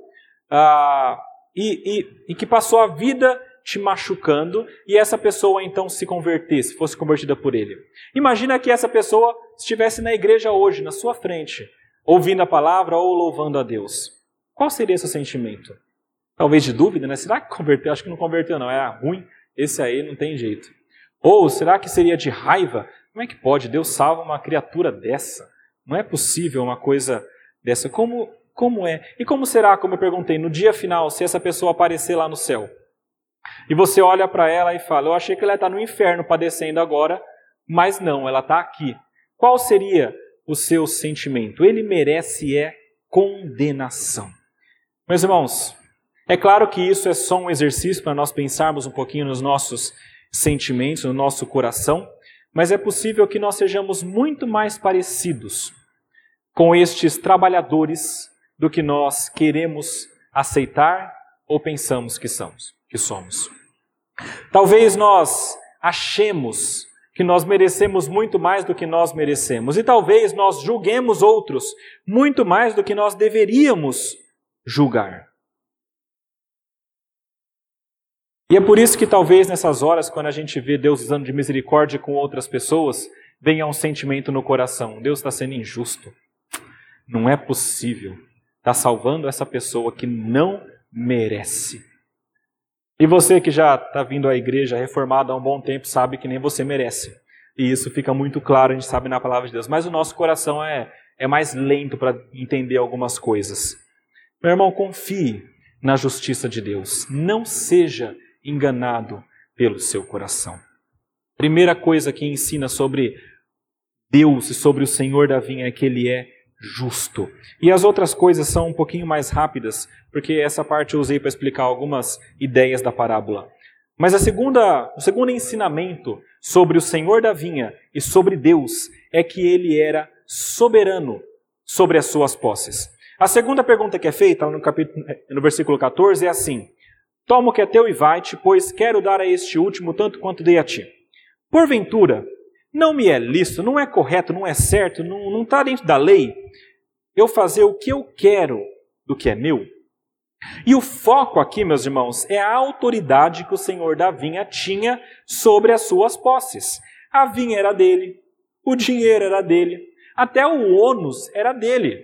ah, e, e, e que passou a vida te machucando e essa pessoa então se convertesse, fosse convertida por ele. Imagina que essa pessoa estivesse na igreja hoje, na sua frente, ouvindo a palavra ou louvando a Deus. Qual seria esse sentimento? Talvez de dúvida, né? Será que converteu? Acho que não converteu, não. É ruim. Esse aí não tem jeito. Ou será que seria de raiva? Como é que pode? Deus salva uma criatura dessa. Não é possível uma coisa dessa. Como, como é? E como será, como eu perguntei, no dia final, se essa pessoa aparecer lá no céu? E você olha para ela e fala: Eu achei que ela está no inferno padecendo agora, mas não, ela está aqui. Qual seria o seu sentimento? Ele merece é condenação. Meus irmãos, é claro que isso é só um exercício para nós pensarmos um pouquinho nos nossos sentimentos, no nosso coração, mas é possível que nós sejamos muito mais parecidos com estes trabalhadores do que nós queremos aceitar ou pensamos que somos, que somos. Talvez nós achemos que nós merecemos muito mais do que nós merecemos, e talvez nós julguemos outros muito mais do que nós deveríamos julgar. E é por isso que talvez nessas horas, quando a gente vê Deus usando de misericórdia com outras pessoas, venha um sentimento no coração: Deus está sendo injusto. Não é possível. Está salvando essa pessoa que não merece. E você que já está vindo à igreja reformada há um bom tempo sabe que nem você merece. E isso fica muito claro, a gente sabe na palavra de Deus. Mas o nosso coração é, é mais lento para entender algumas coisas. Meu irmão, confie na justiça de Deus. Não seja enganado pelo seu coração. Primeira coisa que ensina sobre Deus e sobre o Senhor da vinha é que ele é justo. E as outras coisas são um pouquinho mais rápidas, porque essa parte eu usei para explicar algumas ideias da parábola. Mas a segunda, o segundo ensinamento sobre o Senhor da vinha e sobre Deus é que ele era soberano sobre as suas posses. A segunda pergunta que é feita no, capítulo, no versículo 14 é assim: Toma o que é teu e vai-te, pois quero dar a este último tanto quanto dei a ti. Porventura, não me é lícito, não é correto, não é certo, não está dentro da lei eu fazer o que eu quero do que é meu? E o foco aqui, meus irmãos, é a autoridade que o senhor da vinha tinha sobre as suas posses. A vinha era dele, o dinheiro era dele, até o ônus era dele.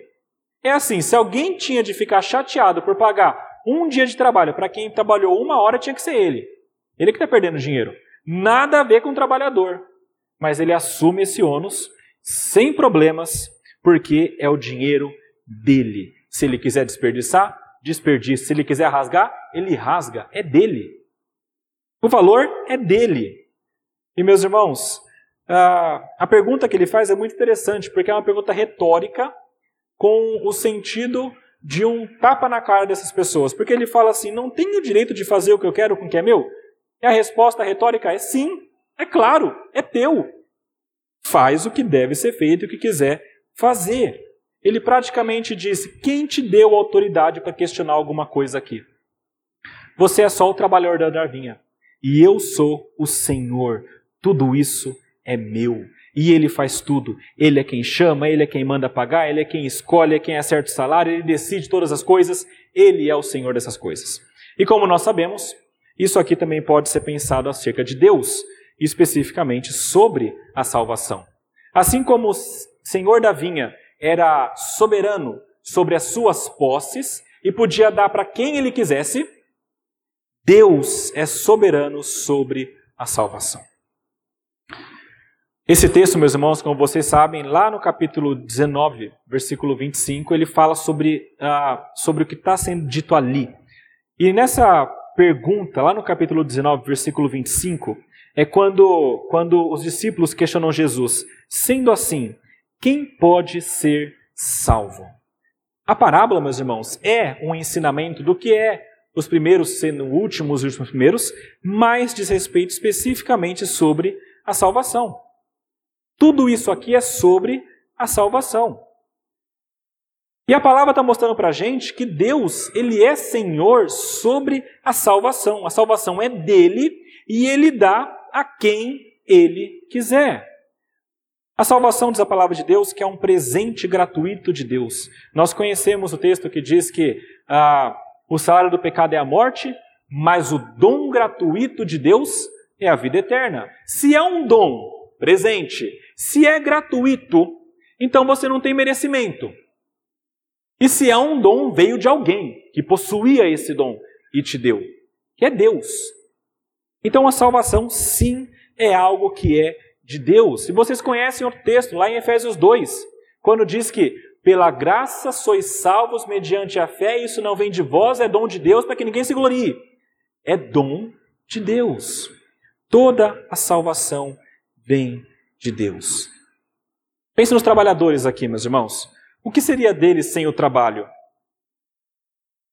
É assim, se alguém tinha de ficar chateado por pagar um dia de trabalho para quem trabalhou uma hora, tinha que ser ele. Ele que está perdendo dinheiro. Nada a ver com o trabalhador. Mas ele assume esse ônus sem problemas, porque é o dinheiro dele. Se ele quiser desperdiçar, desperdiça. Se ele quiser rasgar, ele rasga. É dele. O valor é dele. E meus irmãos, a pergunta que ele faz é muito interessante, porque é uma pergunta retórica com o sentido de um tapa na cara dessas pessoas. Porque ele fala assim: não tenho o direito de fazer o que eu quero com o que é meu? E a resposta retórica é sim, é claro, é teu. Faz o que deve ser feito e o que quiser fazer. Ele praticamente disse: quem te deu autoridade para questionar alguma coisa aqui? Você é só o trabalhador da Darvinha. E eu sou o Senhor. Tudo isso é meu. E ele faz tudo. Ele é quem chama, ele é quem manda pagar, ele é quem escolhe, é quem acerta o salário, ele decide todas as coisas. Ele é o Senhor dessas coisas. E como nós sabemos, isso aqui também pode ser pensado acerca de Deus, especificamente sobre a salvação. Assim como o Senhor da vinha era soberano sobre as suas posses e podia dar para quem ele quisesse, Deus é soberano sobre a salvação. Esse texto, meus irmãos, como vocês sabem, lá no capítulo 19, versículo 25, ele fala sobre, uh, sobre o que está sendo dito ali. E nessa pergunta, lá no capítulo 19, versículo 25, é quando, quando os discípulos questionam Jesus: sendo assim, quem pode ser salvo? A parábola, meus irmãos, é um ensinamento do que é os primeiros sendo últimos e os primeiros, mas diz respeito especificamente sobre a salvação. Tudo isso aqui é sobre a salvação. E a palavra está mostrando para a gente que Deus, Ele é Senhor sobre a salvação. A salvação é dele e Ele dá a quem Ele quiser. A salvação, diz a palavra de Deus, que é um presente gratuito de Deus. Nós conhecemos o texto que diz que ah, o salário do pecado é a morte, mas o dom gratuito de Deus é a vida eterna. Se é um dom presente, se é gratuito, então você não tem merecimento. E se é um dom, veio de alguém que possuía esse dom e te deu, que é Deus. Então a salvação, sim, é algo que é de Deus. E vocês conhecem o texto lá em Efésios 2, quando diz que pela graça sois salvos mediante a fé, isso não vem de vós, é dom de Deus para que ninguém se glorie. É dom de Deus. Toda a salvação vem de Deus. Pense nos trabalhadores aqui, meus irmãos. O que seria deles sem o trabalho?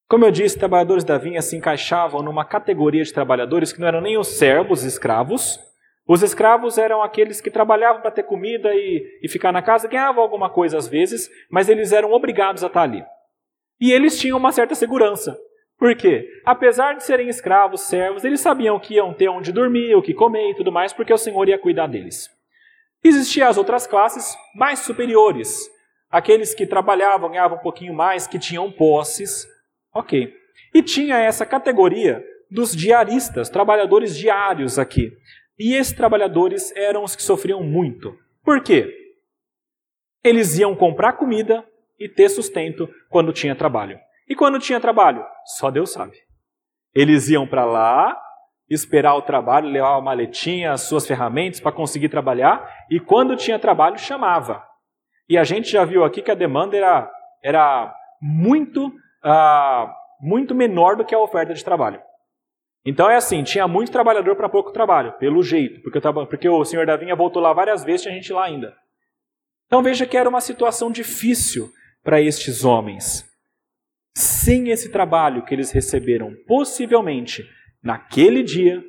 Como eu disse, trabalhadores da vinha se encaixavam numa categoria de trabalhadores que não eram nem os servos, escravos. Os escravos eram aqueles que trabalhavam para ter comida e, e ficar na casa, ganhavam alguma coisa às vezes, mas eles eram obrigados a estar ali. E eles tinham uma certa segurança. Por quê? Apesar de serem escravos, servos, eles sabiam que iam ter onde dormir, o que comer e tudo mais, porque o Senhor ia cuidar deles. Existiam as outras classes mais superiores, aqueles que trabalhavam, ganhavam um pouquinho mais, que tinham posses, ok. E tinha essa categoria dos diaristas, trabalhadores diários aqui. E esses trabalhadores eram os que sofriam muito. Por quê? Eles iam comprar comida e ter sustento quando tinha trabalho. E quando tinha trabalho? Só Deus sabe. Eles iam para lá, esperar o trabalho, levar a maletinha, as suas ferramentas para conseguir trabalhar, e quando tinha trabalho, chamava. E a gente já viu aqui que a demanda era, era muito, uh, muito menor do que a oferta de trabalho. Então é assim, tinha muito trabalhador para pouco trabalho, pelo jeito, porque, porque o senhor da vinha voltou lá várias vezes, tinha gente lá ainda. Então veja que era uma situação difícil para estes homens. Sem esse trabalho que eles receberam, possivelmente, naquele dia,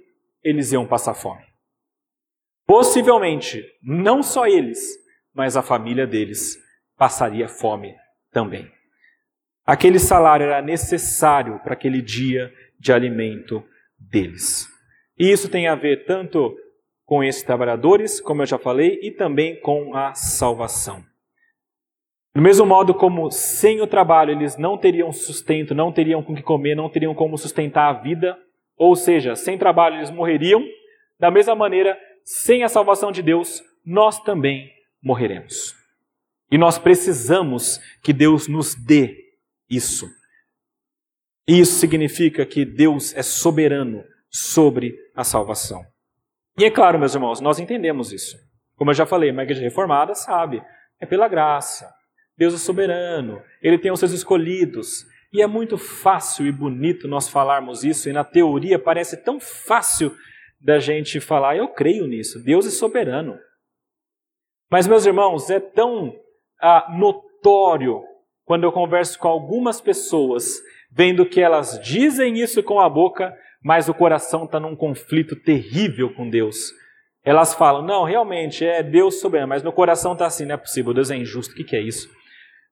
eles iam passar fome. Possivelmente, não só eles, mas a família deles passaria fome também. Aquele salário era necessário para aquele dia de alimento deles. E isso tem a ver tanto com esses trabalhadores, como eu já falei, e também com a salvação. Do mesmo modo como sem o trabalho eles não teriam sustento, não teriam com que comer, não teriam como sustentar a vida, ou seja, sem trabalho eles morreriam, da mesma maneira, sem a salvação de Deus, nós também morreremos. E nós precisamos que Deus nos dê isso. Isso significa que Deus é soberano sobre a salvação. E é claro, meus irmãos, nós entendemos isso. Como eu já falei, uma igreja reformada sabe, é pela graça. Deus é soberano, Ele tem os seus escolhidos. E é muito fácil e bonito nós falarmos isso, e na teoria parece tão fácil da gente falar, eu creio nisso, Deus é soberano. Mas, meus irmãos, é tão ah, notório quando eu converso com algumas pessoas, vendo que elas dizem isso com a boca, mas o coração está num conflito terrível com Deus. Elas falam, não, realmente é Deus soberano, mas no coração está assim, não é possível, Deus é injusto, o que, que é isso?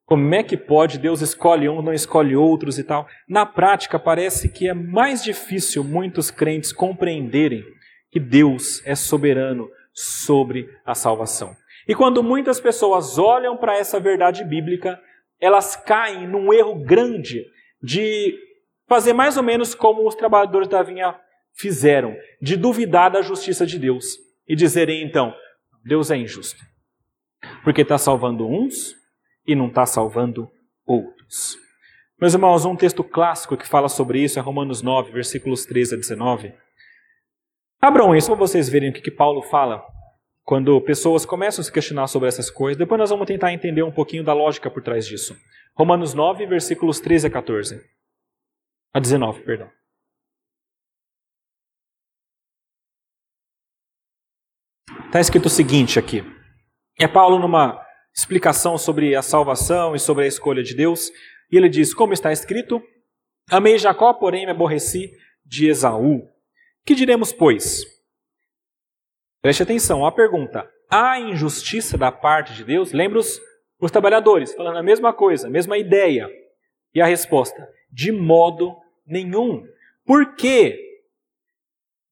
Como é que pode Deus escolhe um, não escolhe outros e tal? Na prática, parece que é mais difícil muitos crentes compreenderem que Deus é soberano sobre a salvação. E quando muitas pessoas olham para essa verdade bíblica, elas caem num erro grande de fazer mais ou menos como os trabalhadores da vinha fizeram, de duvidar da justiça de Deus e dizerem então: Deus é injusto, porque está salvando uns e não está salvando outros. Meus irmãos, um texto clássico que fala sobre isso é Romanos 9, versículos 13 a 19. Abram isso para vocês verem o que, que Paulo fala quando pessoas começam a se questionar sobre essas coisas. Depois nós vamos tentar entender um pouquinho da lógica por trás disso. Romanos 9, versículos 13 a 14. A 19, perdão. Está escrito o seguinte aqui. É Paulo numa explicação sobre a salvação e sobre a escolha de Deus. E ele diz: Como está escrito, amei Jacó, porém me aborreci de Esaú. Que diremos, pois? Preste atenção, a pergunta: há injustiça da parte de Deus? Lembra os, os trabalhadores falando a mesma coisa, a mesma ideia. E a resposta: de modo nenhum. Por quê?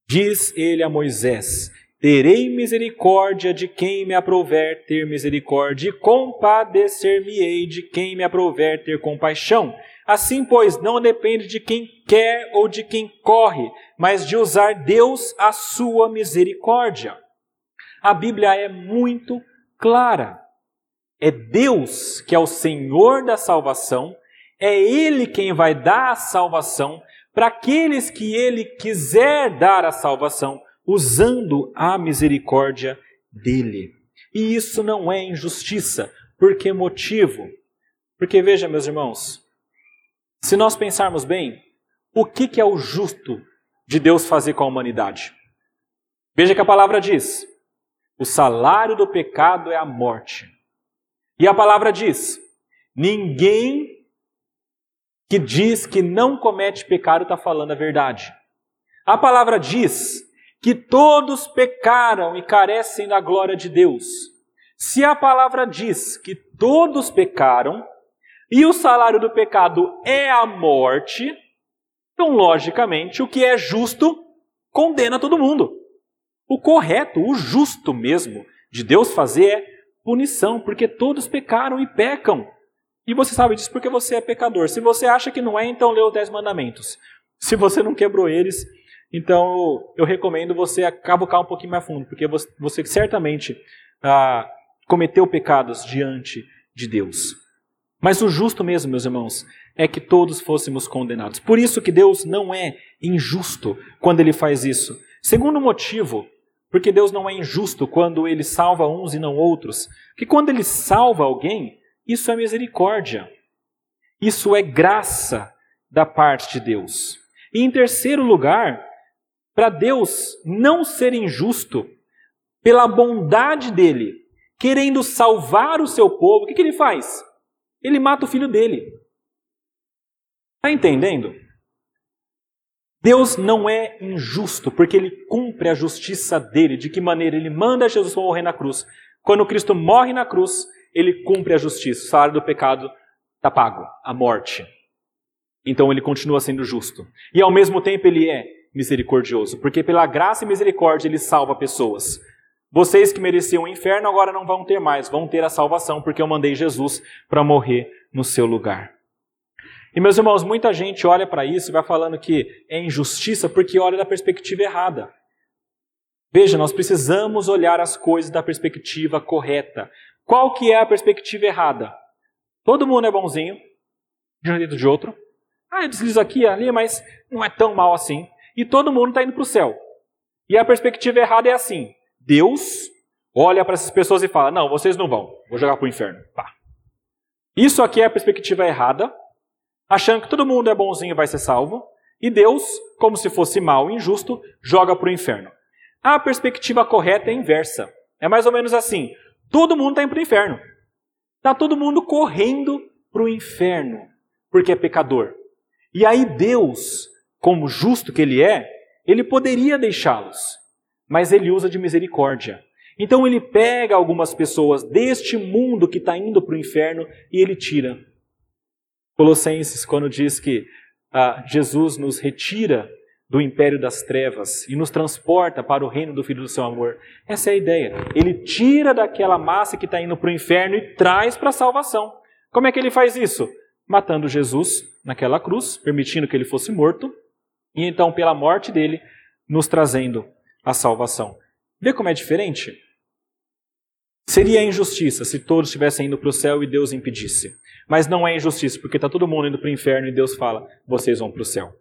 Diz ele a Moisés: Terei misericórdia de quem me aprover ter misericórdia, e compadecer-me-ei de quem me aprover ter compaixão. Assim, pois, não depende de quem quer ou de quem corre, mas de usar Deus a sua misericórdia. A Bíblia é muito clara. É Deus que é o Senhor da salvação, é Ele quem vai dar a salvação para aqueles que Ele quiser dar a salvação, usando a misericórdia dele. E isso não é injustiça. Por que motivo? Porque veja, meus irmãos, se nós pensarmos bem, o que, que é o justo de Deus fazer com a humanidade? Veja que a palavra diz: o salário do pecado é a morte. E a palavra diz: ninguém que diz que não comete pecado está falando a verdade. A palavra diz que todos pecaram e carecem da glória de Deus. Se a palavra diz que todos pecaram, e o salário do pecado é a morte, então, logicamente, o que é justo condena todo mundo. O correto, o justo mesmo de Deus fazer é punição, porque todos pecaram e pecam. E você sabe disso porque você é pecador. Se você acha que não é, então lê os Dez Mandamentos. Se você não quebrou eles, então eu recomendo você cavucar um pouquinho mais fundo, porque você, você certamente ah, cometeu pecados diante de Deus. Mas o justo mesmo, meus irmãos, é que todos fôssemos condenados. Por isso que Deus não é injusto quando ele faz isso. Segundo motivo, porque Deus não é injusto quando ele salva uns e não outros. Que quando ele salva alguém, isso é misericórdia. Isso é graça da parte de Deus. E em terceiro lugar, para Deus não ser injusto, pela bondade dele, querendo salvar o seu povo, o que, que ele faz? ele mata o filho dele. Está entendendo? Deus não é injusto, porque ele cumpre a justiça dele. De que maneira? Ele manda Jesus morrer na cruz. Quando Cristo morre na cruz, ele cumpre a justiça. O salário do pecado está pago a morte. Então ele continua sendo justo. E ao mesmo tempo ele é misericordioso, porque pela graça e misericórdia ele salva pessoas. Vocês que mereciam o inferno agora não vão ter mais, vão ter a salvação, porque eu mandei Jesus para morrer no seu lugar. E meus irmãos, muita gente olha para isso e vai falando que é injustiça porque olha da perspectiva errada. Veja, nós precisamos olhar as coisas da perspectiva correta. Qual que é a perspectiva errada? Todo mundo é bonzinho, de um jeito de outro. Ah, eu deslizo aqui e ali, mas não é tão mal assim. E todo mundo está indo para o céu. E a perspectiva errada é assim: Deus olha para essas pessoas e fala: Não, vocês não vão, vou jogar para o inferno. Pá. Isso aqui é a perspectiva errada, achando que todo mundo é bonzinho e vai ser salvo, e Deus, como se fosse mal e injusto, joga para o inferno. A perspectiva correta é inversa. É mais ou menos assim: todo mundo está indo para o inferno. Está todo mundo correndo para o inferno, porque é pecador. E aí Deus, como justo que Ele é, Ele poderia deixá-los mas ele usa de misericórdia. Então ele pega algumas pessoas deste mundo que está indo para o inferno e ele tira. Colossenses, quando diz que ah, Jesus nos retira do império das trevas e nos transporta para o reino do Filho do seu amor. Essa é a ideia. Ele tira daquela massa que está indo para o inferno e traz para a salvação. Como é que ele faz isso? Matando Jesus naquela cruz, permitindo que ele fosse morto, e então, pela morte dele, nos trazendo a salvação. Vê como é diferente? Seria injustiça se todos estivessem indo para o céu e Deus impedisse. Mas não é injustiça, porque está todo mundo indo para o inferno e Deus fala: vocês vão para o céu.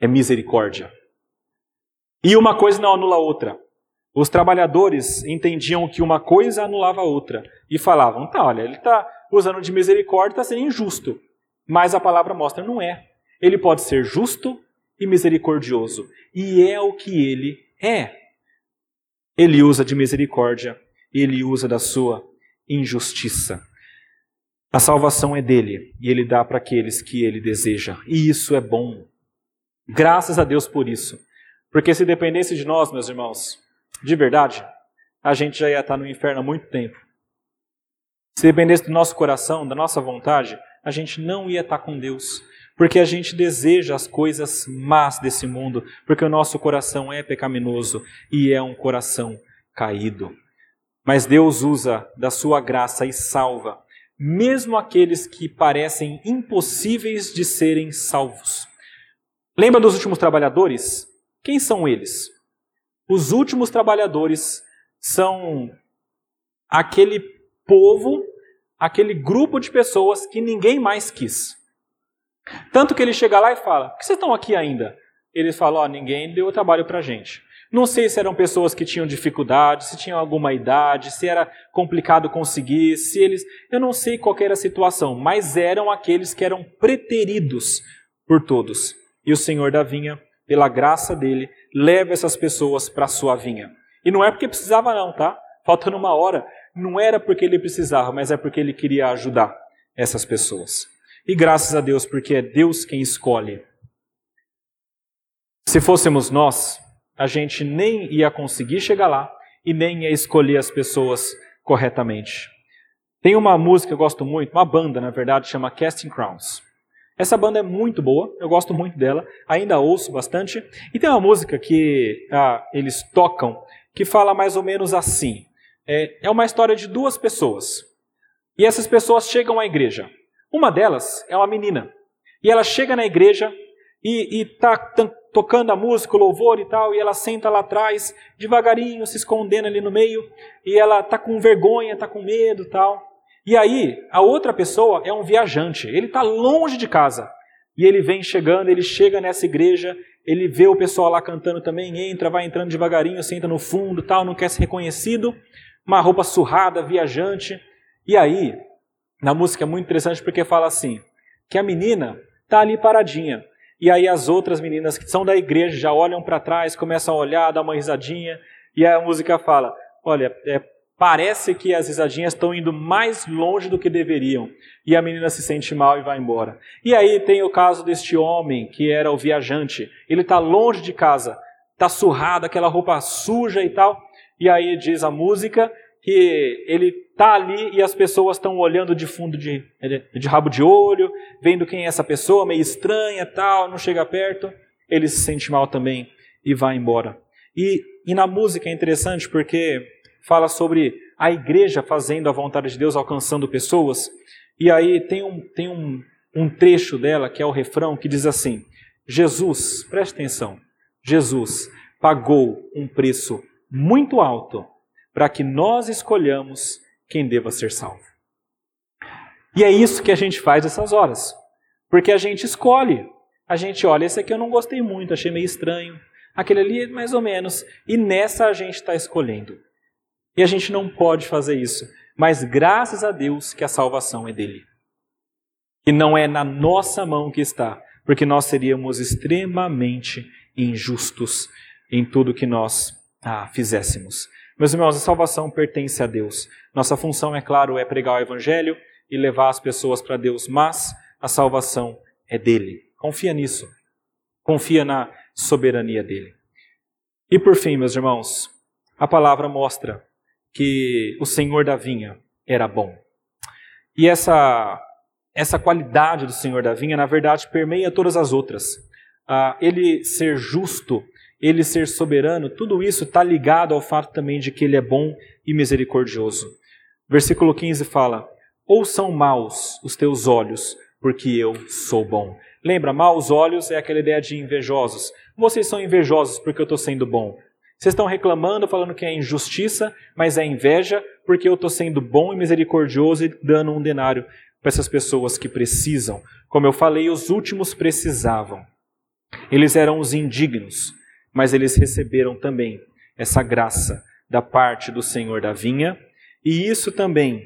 É misericórdia. E uma coisa não anula a outra. Os trabalhadores entendiam que uma coisa anulava a outra e falavam: tá, olha, ele está usando de misericórdia, está sendo injusto. Mas a palavra mostra: não é. Ele pode ser justo e misericordioso. E é o que ele é. Ele usa de misericórdia, ele usa da sua injustiça. A salvação é dele e ele dá para aqueles que ele deseja. E isso é bom. Graças a Deus por isso. Porque se dependesse de nós, meus irmãos, de verdade, a gente já ia estar no inferno há muito tempo. Se dependesse do nosso coração, da nossa vontade, a gente não ia estar com Deus porque a gente deseja as coisas más desse mundo, porque o nosso coração é pecaminoso e é um coração caído. Mas Deus usa da sua graça e salva mesmo aqueles que parecem impossíveis de serem salvos. Lembra dos últimos trabalhadores? Quem são eles? Os últimos trabalhadores são aquele povo, aquele grupo de pessoas que ninguém mais quis. Tanto que ele chega lá e fala: Por que vocês estão aqui ainda? Eles falam: oh, ninguém deu trabalho para a gente. Não sei se eram pessoas que tinham dificuldade, se tinham alguma idade, se era complicado conseguir, se eles. Eu não sei qual era a situação, mas eram aqueles que eram preteridos por todos. E o Senhor da vinha, pela graça dele, leva essas pessoas para a sua vinha. E não é porque precisava, não, tá? Faltando uma hora. Não era porque ele precisava, mas é porque ele queria ajudar essas pessoas. E graças a Deus, porque é Deus quem escolhe. Se fôssemos nós, a gente nem ia conseguir chegar lá e nem ia escolher as pessoas corretamente. Tem uma música que eu gosto muito, uma banda, na verdade, chama Casting Crowns. Essa banda é muito boa, eu gosto muito dela, ainda ouço bastante. E tem uma música que ah, eles tocam que fala mais ou menos assim: é, é uma história de duas pessoas. E essas pessoas chegam à igreja. Uma delas é uma menina. E ela chega na igreja e está tocando a música, o louvor e tal, e ela senta lá atrás, devagarinho, se escondendo ali no meio, e ela está com vergonha, está com medo tal. E aí, a outra pessoa é um viajante, ele está longe de casa. E ele vem chegando, ele chega nessa igreja, ele vê o pessoal lá cantando também, entra, vai entrando devagarinho, senta no fundo, tal, não quer ser reconhecido, uma roupa surrada, viajante. E aí, na música é muito interessante porque fala assim: que a menina tá ali paradinha. E aí as outras meninas que são da igreja já olham para trás, começam a olhar, dá uma risadinha, e a música fala: olha, é, parece que as risadinhas estão indo mais longe do que deveriam. E a menina se sente mal e vai embora. E aí tem o caso deste homem que era o viajante. Ele está longe de casa, está surrado, aquela roupa suja e tal. E aí diz a música que ele está ali e as pessoas estão olhando de fundo de, de rabo de olho, vendo quem é essa pessoa, meio estranha, tal, não chega perto, ele se sente mal também e vai embora. E, e na música é interessante porque fala sobre a igreja fazendo a vontade de Deus, alcançando pessoas, e aí tem um, tem um, um trecho dela, que é o refrão, que diz assim: Jesus, preste atenção, Jesus pagou um preço muito alto para que nós escolhamos quem deva ser salvo. E é isso que a gente faz nessas horas. Porque a gente escolhe. A gente olha, esse aqui eu não gostei muito, achei meio estranho. Aquele ali, mais ou menos. E nessa a gente está escolhendo. E a gente não pode fazer isso. Mas graças a Deus que a salvação é dele. E não é na nossa mão que está, porque nós seríamos extremamente injustos em tudo que nós ah, fizéssemos. Meus irmãos, a salvação pertence a Deus. Nossa função, é claro, é pregar o Evangelho e levar as pessoas para Deus, mas a salvação é dele. Confia nisso. Confia na soberania dele. E por fim, meus irmãos, a palavra mostra que o Senhor da vinha era bom. E essa, essa qualidade do Senhor da vinha, na verdade, permeia todas as outras. Ah, ele ser justo ele ser soberano, tudo isso está ligado ao fato também de que ele é bom e misericordioso. Versículo 15 fala: Ou são maus os teus olhos, porque eu sou bom. Lembra, maus olhos é aquela ideia de invejosos. Vocês são invejosos porque eu estou sendo bom. Vocês estão reclamando, falando que é injustiça, mas é inveja porque eu estou sendo bom e misericordioso e dando um denário para essas pessoas que precisam. Como eu falei, os últimos precisavam. Eles eram os indignos mas eles receberam também essa graça da parte do Senhor da vinha, e isso também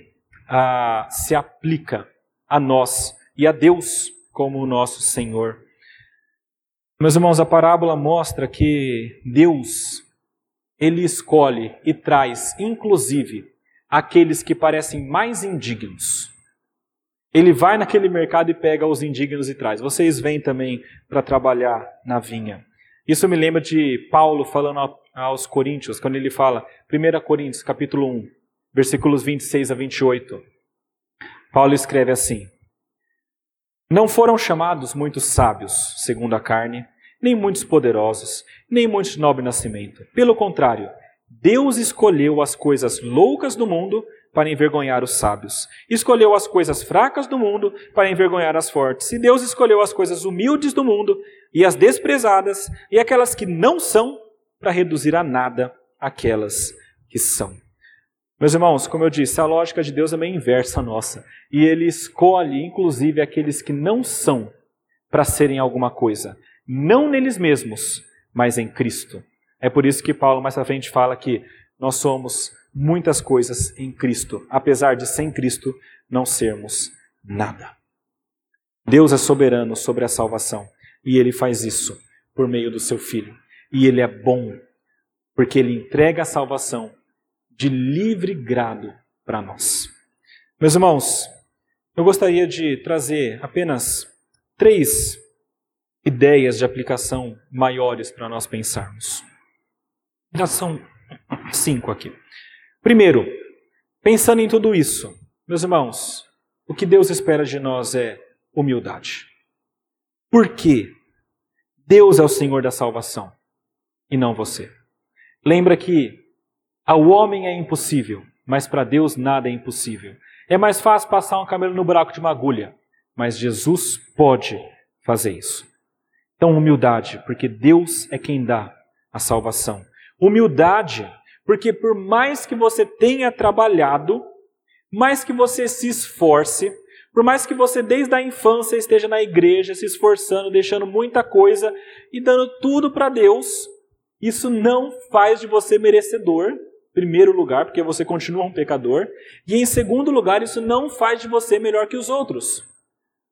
ah, se aplica a nós e a Deus como o nosso Senhor. Meus irmãos, a parábola mostra que Deus, Ele escolhe e traz, inclusive, aqueles que parecem mais indignos. Ele vai naquele mercado e pega os indignos e traz. Vocês vêm também para trabalhar na vinha. Isso me lembra de Paulo falando aos Coríntios, quando ele fala, 1 Coríntios, capítulo 1, versículos 26 a 28. Paulo escreve assim: Não foram chamados muitos sábios, segundo a carne, nem muitos poderosos, nem muitos de nobre nascimento. Pelo contrário, Deus escolheu as coisas loucas do mundo para envergonhar os sábios. Escolheu as coisas fracas do mundo para envergonhar as fortes. E Deus escolheu as coisas humildes do mundo e as desprezadas e aquelas que não são para reduzir a nada aquelas que são. Meus irmãos, como eu disse, a lógica de Deus é meio inversa à nossa. E ele escolhe, inclusive, aqueles que não são para serem alguma coisa. Não neles mesmos, mas em Cristo. É por isso que Paulo mais à frente fala que nós somos muitas coisas em Cristo, apesar de sem Cristo não sermos nada. Deus é soberano sobre a salvação e ele faz isso por meio do seu filho. E ele é bom porque ele entrega a salvação de livre grado para nós. Meus irmãos, eu gostaria de trazer apenas três ideias de aplicação maiores para nós pensarmos. Já são cinco aqui. Primeiro, pensando em tudo isso, meus irmãos, o que Deus espera de nós é humildade. Por quê? Deus é o Senhor da salvação e não você. Lembra que ao homem é impossível, mas para Deus nada é impossível. É mais fácil passar um camelo no buraco de uma agulha, mas Jesus pode fazer isso. Então, humildade, porque Deus é quem dá a salvação. Humildade, porque por mais que você tenha trabalhado, mais que você se esforce, por mais que você desde a infância esteja na igreja se esforçando, deixando muita coisa e dando tudo para Deus, isso não faz de você merecedor primeiro lugar, porque você continua um pecador, e em segundo lugar, isso não faz de você melhor que os outros.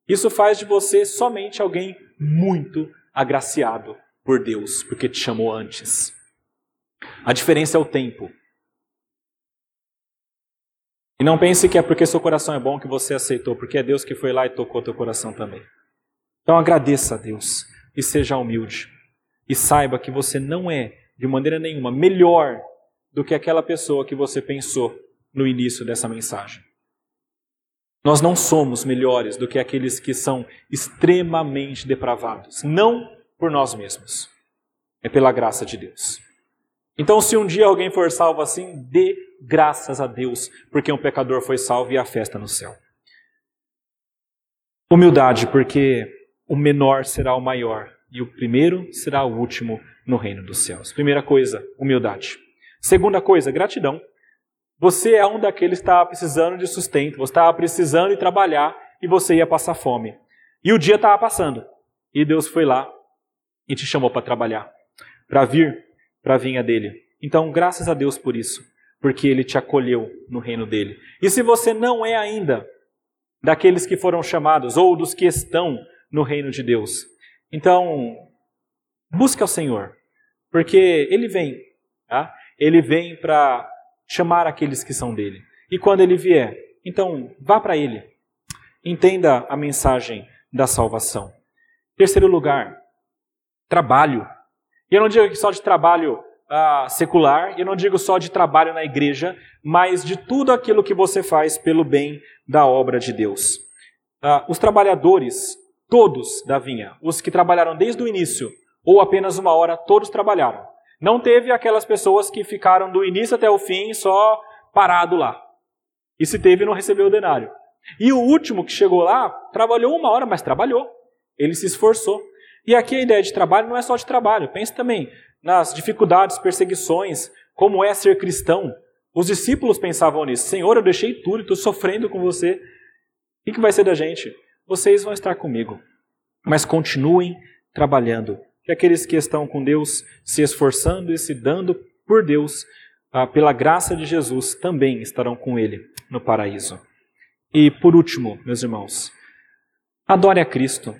Isso faz de você somente alguém muito agraciado por Deus, porque te chamou antes. A diferença é o tempo. E não pense que é porque seu coração é bom que você aceitou, porque é Deus que foi lá e tocou teu coração também. Então agradeça a Deus e seja humilde. E saiba que você não é, de maneira nenhuma, melhor do que aquela pessoa que você pensou no início dessa mensagem. Nós não somos melhores do que aqueles que são extremamente depravados, não por nós mesmos, é pela graça de Deus. Então, se um dia alguém for salvo assim, dê graças a Deus, porque um pecador foi salvo e a festa no céu. Humildade, porque o menor será o maior e o primeiro será o último no reino dos céus. Primeira coisa, humildade. Segunda coisa, gratidão. Você é um daqueles que estava precisando de sustento, você estava precisando de trabalhar e você ia passar fome. E o dia estava passando. E Deus foi lá e te chamou para trabalhar, para vir para a vinha dele. Então, graças a Deus por isso, porque ele te acolheu no reino dele. E se você não é ainda daqueles que foram chamados ou dos que estão no reino de Deus, então busque ao Senhor, porque ele vem. Tá? ele vem para chamar aqueles que são dele. E quando ele vier, então vá para ele. Entenda a mensagem da salvação. Terceiro lugar, trabalho. E eu não digo só de trabalho ah, secular, eu não digo só de trabalho na igreja, mas de tudo aquilo que você faz pelo bem da obra de Deus. Ah, os trabalhadores, todos da vinha, os que trabalharam desde o início, ou apenas uma hora, todos trabalharam. Não teve aquelas pessoas que ficaram do início até o fim só parado lá. E se teve, não recebeu o denário. E o último que chegou lá, trabalhou uma hora, mas trabalhou. Ele se esforçou. E aqui a ideia de trabalho não é só de trabalho. Pense também nas dificuldades, perseguições, como é ser cristão. Os discípulos pensavam nisso. Senhor, eu deixei tudo, estou sofrendo com você. O que vai ser da gente? Vocês vão estar comigo. Mas continuem trabalhando que aqueles que estão com Deus, se esforçando e se dando por Deus, ah, pela graça de Jesus, também estarão com Ele no paraíso. E por último, meus irmãos, adore a Cristo.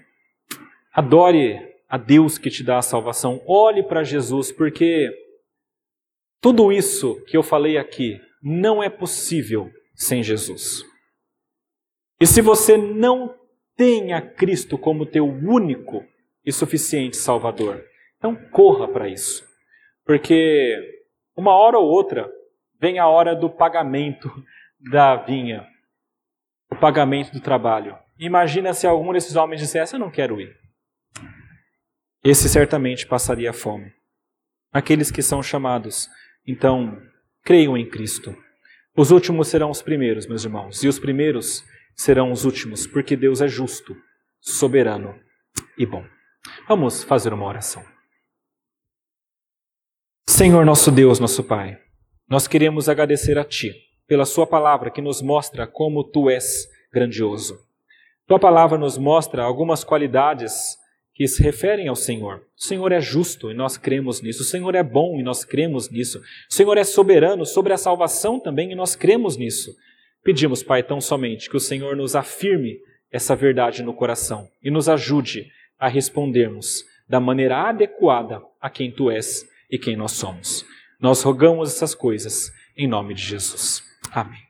Adore a Deus que te dá a salvação. Olhe para Jesus, porque tudo isso que eu falei aqui não é possível sem Jesus. E se você não tem a Cristo como teu único e suficiente Salvador. Então corra para isso. Porque uma hora ou outra vem a hora do pagamento da vinha, o pagamento do trabalho. Imagina se algum desses homens dissesse: Eu não quero ir. Esse certamente passaria fome. Aqueles que são chamados Então, creiam em Cristo. Os últimos serão os primeiros, meus irmãos, e os primeiros serão os últimos, porque Deus é justo, soberano e bom. Vamos fazer uma oração. Senhor nosso Deus, nosso Pai, nós queremos agradecer a Ti pela Sua palavra que nos mostra como Tu és grandioso. Tua palavra nos mostra algumas qualidades que se referem ao Senhor. O Senhor é justo e nós cremos nisso. O Senhor é bom e nós cremos nisso. O Senhor é soberano sobre a salvação também e nós cremos nisso. Pedimos, Pai, tão somente que o Senhor nos afirme essa verdade no coração e nos ajude a respondermos da maneira adequada a quem Tu és e quem nós somos. Nós rogamos essas coisas em nome de Jesus. Amém.